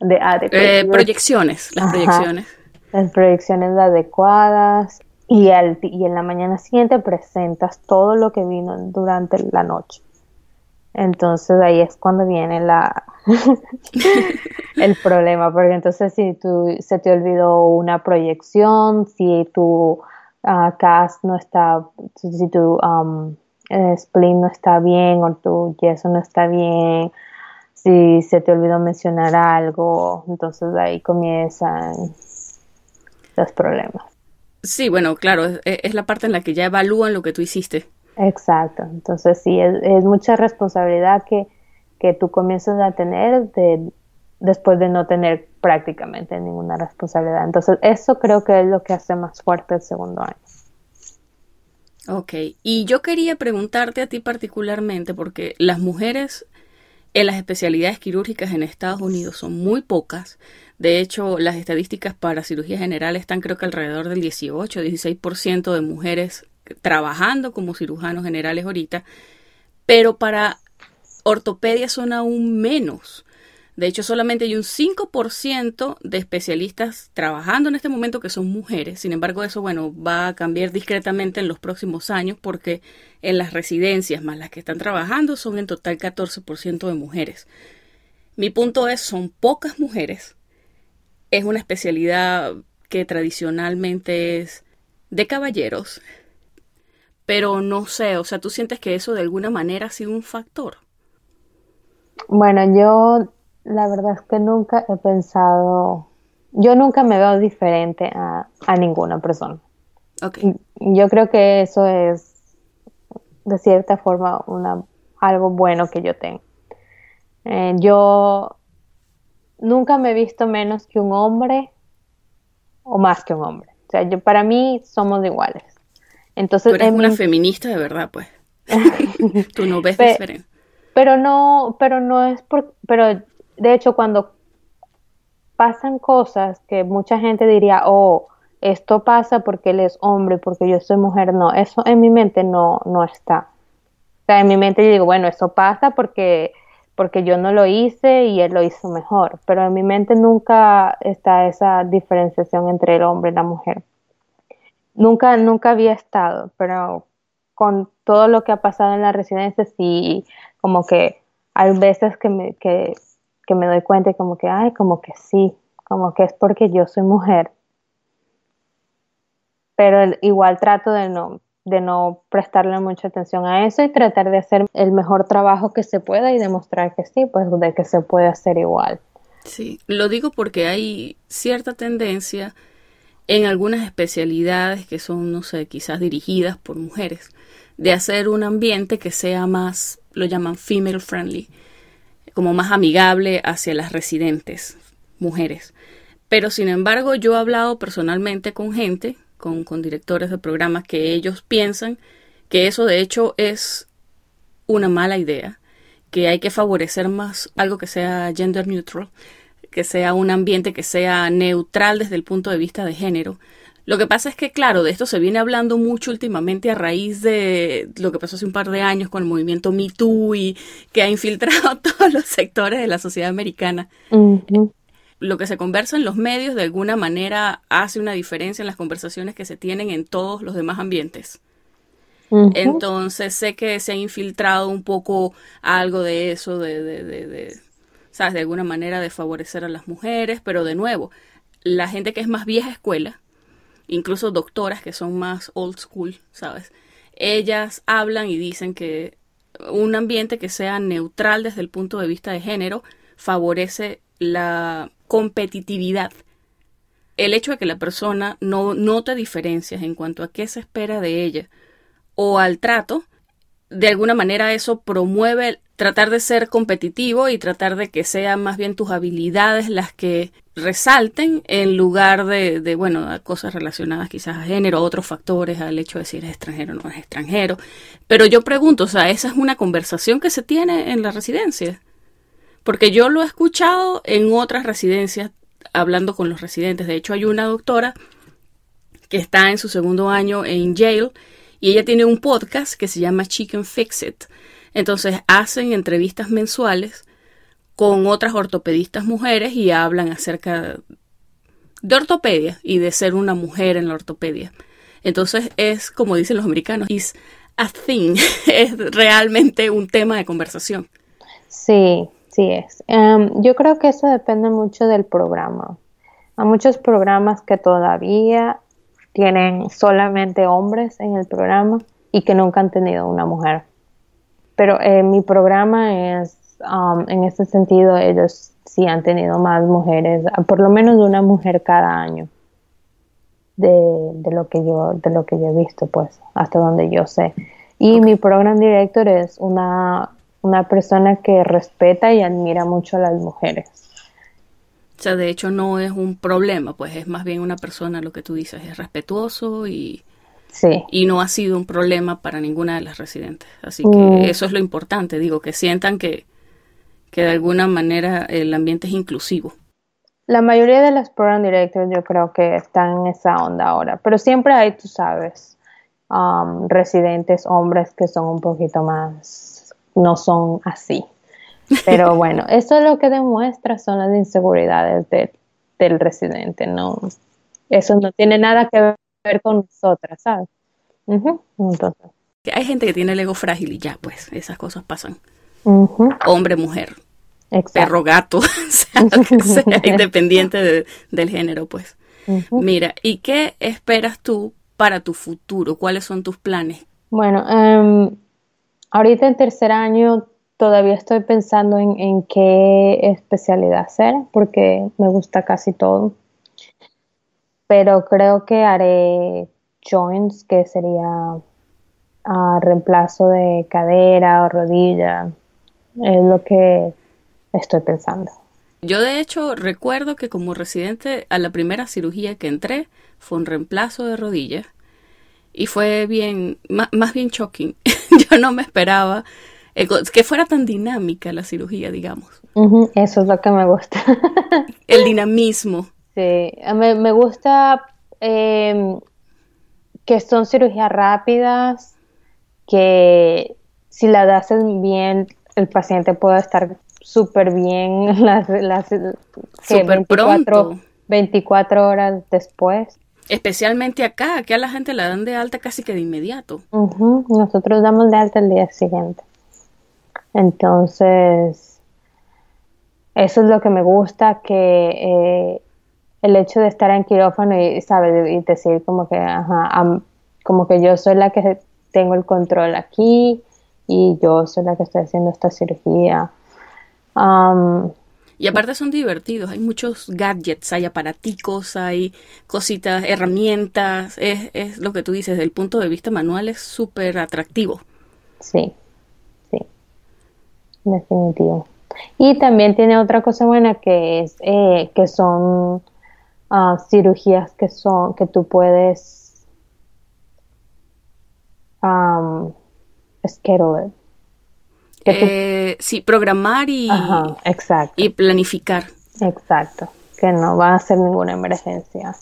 de, eh, proyecciones, las proyecciones. Las proyecciones adecuadas, y, y en la mañana siguiente presentas todo lo que vino durante la noche. Entonces ahí es cuando viene la [LAUGHS] el problema, porque entonces si tú, se te olvidó una proyección, si tu uh, cast no está, si tu um, spleen no está bien o tu yeso no está bien, si se te olvidó mencionar algo, entonces ahí comienzan los problemas. Sí, bueno, claro, es, la parte en la que ya evalúan lo que tú hiciste. Exacto, entonces sí, es, mucha responsabilidad que, que, tú comienzas a tener de, después de no tener prácticamente ninguna responsabilidad. Entonces eso creo que es lo que hace más fuerte el segundo año. Ok, y yo quería preguntarte a ti particularmente, porque las mujeres en las especialidades quirúrgicas en Estados Unidos son muy pocas, de hecho, las estadísticas para cirugía general están creo que alrededor del 18, 16% de mujeres trabajando como cirujanos generales ahorita, pero para ortopedia son aún menos. De hecho, solamente hay un 5% de especialistas trabajando en este momento que son mujeres. Sin embargo, eso, bueno, va a cambiar discretamente en los próximos años porque en las residencias más las que están trabajando son en total 14% de mujeres. Mi punto es, son pocas mujeres es una especialidad que tradicionalmente es de caballeros, pero no sé, o sea, ¿tú sientes que eso de alguna manera ha sido un factor? Bueno, yo la verdad es que nunca he pensado, yo nunca me veo diferente a, ninguna persona. Okay. Yo creo que eso es de cierta forma una, algo bueno que yo tengo. Eh, yo nunca me he visto menos que un hombre o más que un hombre. O sea, yo, para mí somos iguales. Entonces, Tú eres una feminista de verdad, pues. [LAUGHS] Tú no ves diferente. Pero no, pero no es por, pero de hecho cuando pasan cosas que mucha gente diría, oh, esto pasa porque él es hombre, porque yo soy mujer, no, eso en mi mente no, no está. O sea, en mi mente yo digo, bueno, eso pasa porque, porque yo no lo hice y él lo hizo mejor, pero en mi mente nunca está esa diferenciación entre el hombre y la mujer. Nunca, nunca había estado, pero con todo lo que ha pasado en la residencia, sí, como que hay veces que me, que, que me doy cuenta y como que, ay, como que sí, como que es porque yo soy mujer pero igual trato de no, de no prestarle mucha atención a eso y tratar de hacer el mejor trabajo que se pueda y demostrar que sí, pues de que se puede hacer igual. Sí, lo digo porque hay cierta tendencia en algunas especialidades que son, no sé, quizás dirigidas por mujeres, de hacer un ambiente que sea más, lo llaman female friendly, como más amigable hacia las residentes, mujeres. Pero sin embargo, yo he hablado personalmente con gente con, con directores de programas que ellos piensan que eso de hecho es una mala idea, que hay que favorecer más algo que sea gender neutral, que sea un ambiente que sea neutral desde el punto de vista de género. Lo que pasa es que, claro, de esto se viene hablando mucho últimamente a raíz de lo que pasó hace un par de años con el movimiento Me Too y que ha infiltrado [LAUGHS] todos los sectores de la sociedad americana lo que se conversa en los medios de alguna manera hace una diferencia en las conversaciones que se tienen en todos los demás ambientes. Entonces sé que se ha infiltrado un poco algo de eso, de, de, de, de, ¿sabes? De alguna manera de favorecer a las mujeres, pero de nuevo, la gente que es más vieja escuela, incluso doctoras que son más old school, ¿sabes? Ellas hablan y dicen que un ambiente que sea neutral desde el punto de vista de género favorece la competitividad. El hecho de que la persona no note diferencias en cuanto a qué se espera de ella o al trato, de alguna manera eso promueve tratar de ser competitivo y tratar de que sean más bien tus habilidades las que resalten en lugar de, de bueno, cosas relacionadas quizás a género, otros factores, al hecho de si eres extranjero o no eres extranjero. Pero yo pregunto, o sea, esa es una conversación que se tiene en la residencia. Porque yo lo he escuchado en otras residencias, hablando con los residentes. De hecho, hay una doctora que está en su segundo año en jail y ella tiene un podcast que se llama Chicken Fix It. Entonces hacen entrevistas mensuales con otras ortopedistas mujeres y hablan acerca de ortopedia y de ser una mujer en la ortopedia. Entonces es, como dicen los americanos, is a thing, [LAUGHS] es realmente un tema de conversación. Sí, Sí es. Em, yo creo que eso depende mucho del programa. Hay muchos programas que todavía tienen solamente hombres en el programa y que nunca han tenido una mujer. Pero eh, mi programa es, um, en ese sentido, ellos sí han tenido más mujeres, por lo menos una mujer cada año. De, de, lo que yo de lo que yo he visto pues hasta donde yo sé y mi program director es una una persona que respeta y admira mucho a las mujeres. O sea, de hecho no es un problema, pues es más bien una persona, lo que tú dices, es respetuoso y, sí. y no ha sido un problema para ninguna de las residentes. Así que mm. eso es lo importante, digo, que sientan que, que de alguna manera el ambiente es inclusivo. La mayoría de las program directors yo creo que están en esa onda ahora, pero siempre hay, tú sabes, um, residentes hombres que son un poquito más no son así. Pero [LAUGHS] bueno, eso es lo que demuestra son las inseguridades del residente, ¿no? Eso no tiene nada que ver con nosotras, ¿sabes? Entonces. Hay gente que tiene el ego frágil y ya, pues, esas cosas pasan. Hombre, mujer, perro, gato, [LAUGHS] sea, [LAUGHS] independiente del género, pues. Mira, ¿y qué esperas tú para tu futuro? ¿Cuáles son tus planes? Bueno, um, Ahorita en tercer año todavía estoy pensando en, qué especialidad hacer porque me gusta casi todo. Pero creo que haré joints, que sería ah, reemplazo de cadera o rodilla. Es lo que estoy pensando. Yo de hecho recuerdo que como residente a la primera cirugía que entré fue un reemplazo de rodilla y fue bien, más, bien shocking. [LAUGHS] [LAUGHS] Yo no me esperaba eh, que fuera tan dinámica la cirugía, digamos. eso es lo que me gusta. [LAUGHS] El dinamismo. Sí, me, me gusta em, que son cirugías rápidas, que si las hacen bien, el paciente puede estar súper bien [LAUGHS] las, las 24, 24 horas después. Especialmente acá, que a la gente la dan de alta casi que de inmediato. Nosotros damos de alta el día siguiente. Entonces, eso es lo que me gusta, que eh, el hecho de estar en quirófano y, ¿sabes? y decir como que, ajá, como que yo soy la que tengo el control aquí y yo soy la que estoy haciendo esta cirugía. Y aparte son divertidos, hay muchos gadgets, hay aparaticos, hay cositas, herramientas, es, es lo que tú dices, desde el punto de vista manual es súper atractivo. Sí, sí, definitivo. Y también tiene otra cosa buena que es eh, que son uh, cirugías que son que tú puedes um, schedule eh, sí, programar y, y planificar. Exacto, que no va a ser ninguna emergencia.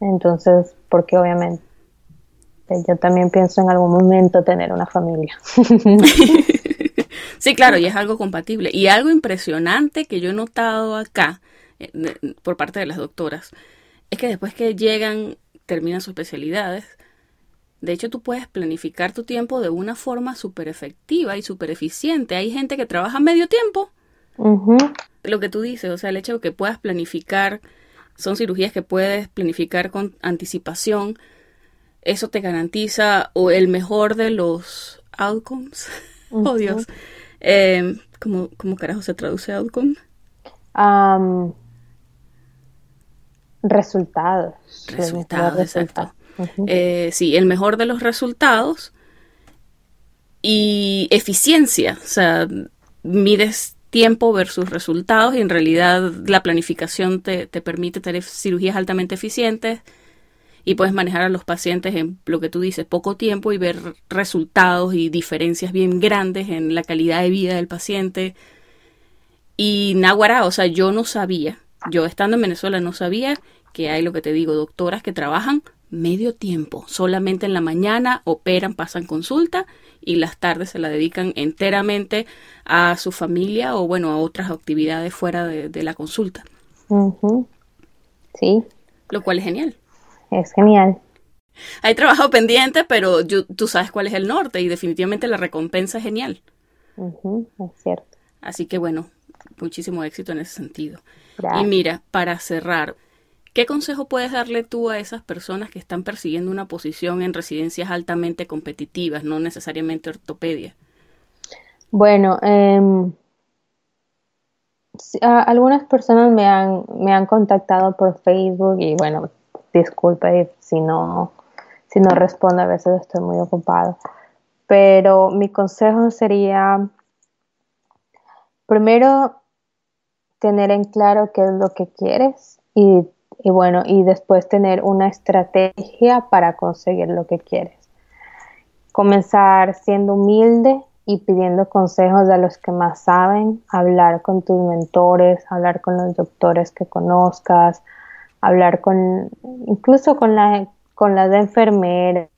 Entonces, porque obviamente yo también pienso en algún momento tener una familia. [LAUGHS] sí, claro, y es algo compatible. Y algo impresionante que yo he notado acá eh, por parte de las doctoras es que después que llegan, terminan sus especialidades, de hecho, tú puedes planificar tu tiempo de una forma súper efectiva y súper eficiente. Hay gente que trabaja medio tiempo. Lo que tú dices, o sea, el hecho de que puedas planificar, son cirugías que puedes planificar con anticipación. Eso te garantiza o el mejor de los outcomes. [LAUGHS] oh Dios. Eh, ¿cómo, carajo se traduce outcome? resultados. Resultados, exacto. Eh, sí, el mejor de los resultados y eficiencia, o sea, mides tiempo versus resultados y en realidad la planificación te, te permite tener cirugías altamente eficientes y puedes manejar a los pacientes en lo que tú dices, poco tiempo y ver resultados y diferencias bien grandes en la calidad de vida del paciente. Y Naguará, o sea, yo no sabía, yo estando en Venezuela no sabía que hay lo que te digo, doctoras que trabajan medio tiempo. Solamente en la mañana operan, pasan consulta y las tardes se la dedican enteramente a su familia o bueno, a otras actividades fuera de, la consulta. Sí. Lo cual es genial. Es genial. Hay trabajo pendiente, pero tú sabes cuál es el norte y definitivamente la recompensa es genial. es cierto. Así que bueno, muchísimo éxito en ese sentido. Y mira, para cerrar, ¿Qué consejo puedes darle tú a esas personas que están persiguiendo una posición en residencias altamente competitivas, no necesariamente ortopedia? Bueno, em, algunas personas me han, me han contactado por Facebook y bueno, disculpe si no, si no respondo, a veces estoy muy ocupado. Pero mi consejo sería, primero, tener en claro qué es lo que quieres y y bueno, y después tener una estrategia para conseguir lo que quieres. Comenzar siendo humilde y pidiendo consejos de los que más saben, hablar con tus mentores, hablar con los doctores que conozcas, hablar con, incluso con la, con las enfermeras.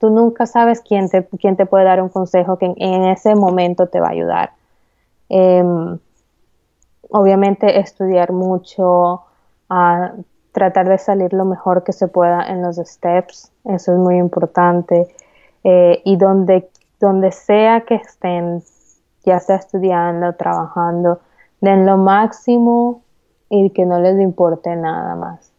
Tú nunca sabes quién te, quién te puede dar un consejo que en, ese momento te va a ayudar. Em, obviamente estudiar mucho, a tratar de salir lo mejor que se pueda en los steps, eso es muy importante. Eh, y donde, donde sea que estén, ya sea estudiando, trabajando, den lo máximo y que no les importe nada más.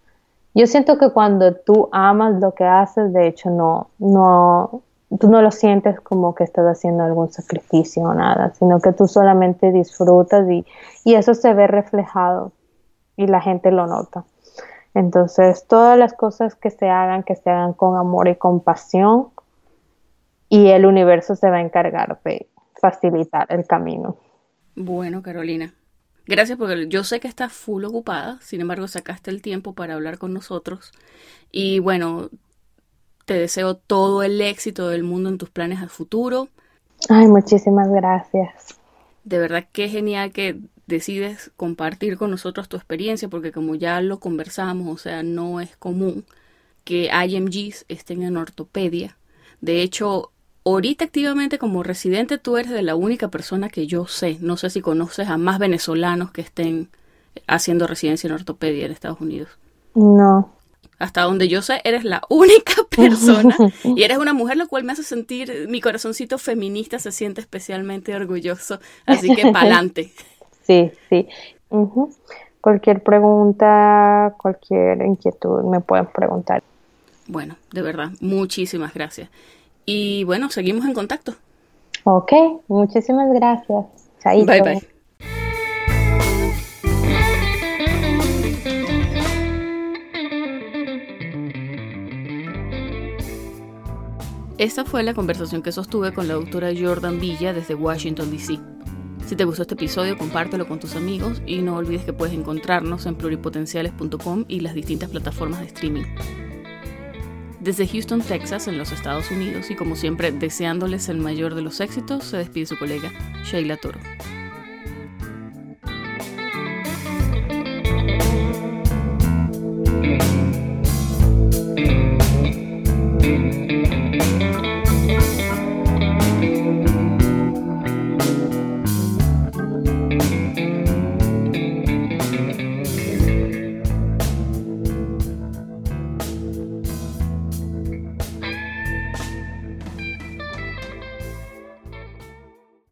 Yo siento que cuando tú amas lo que haces, de hecho no, no, tú no lo sientes como que estás haciendo algún sacrificio o nada, sino que tú solamente disfrutas y, y eso se ve reflejado y la gente lo nota. Entonces, todas las cosas que se hagan, que se hagan con amor y compasión, y el universo se va a encargar de facilitar el camino. Bueno, Carolina, gracias porque yo sé que estás full ocupada, sin embargo, sacaste el tiempo para hablar con nosotros. Y bueno, te deseo todo el éxito del mundo en tus planes a futuro. Ay, muchísimas gracias. De verdad que genial que decides compartir con nosotros tu experiencia, porque como ya lo conversamos, o sea, no es común que IMGs estén en ortopedia. De hecho, ahorita activamente como residente tú eres de la única persona que yo sé. No sé si conoces a más venezolanos que estén haciendo residencia en ortopedia en Estados Unidos. No. Hasta donde yo sé, eres la única [LAUGHS] persona y eres una mujer, lo cual me hace sentir, mi corazoncito feminista se siente especialmente orgulloso. Así que [LAUGHS] pa'lante. Sí, sí. Cualquier pregunta, cualquier inquietud me pueden preguntar. Bueno, de verdad, muchísimas gracias. Y bueno, seguimos en contacto. Ok, muchísimas gracias. Bye bye. Esta fue la conversación que sostuve con la doctora Jordan Villa desde Washington, D.C. Si te gustó este episodio, compártelo con tus amigos y no olvides que puedes encontrarnos en pluripotenciales.com y las distintas plataformas de streaming. Desde Houston, Texas, en los Estados Unidos, y como siempre deseándoles el mayor de los éxitos, se despide su colega Sheila Toro.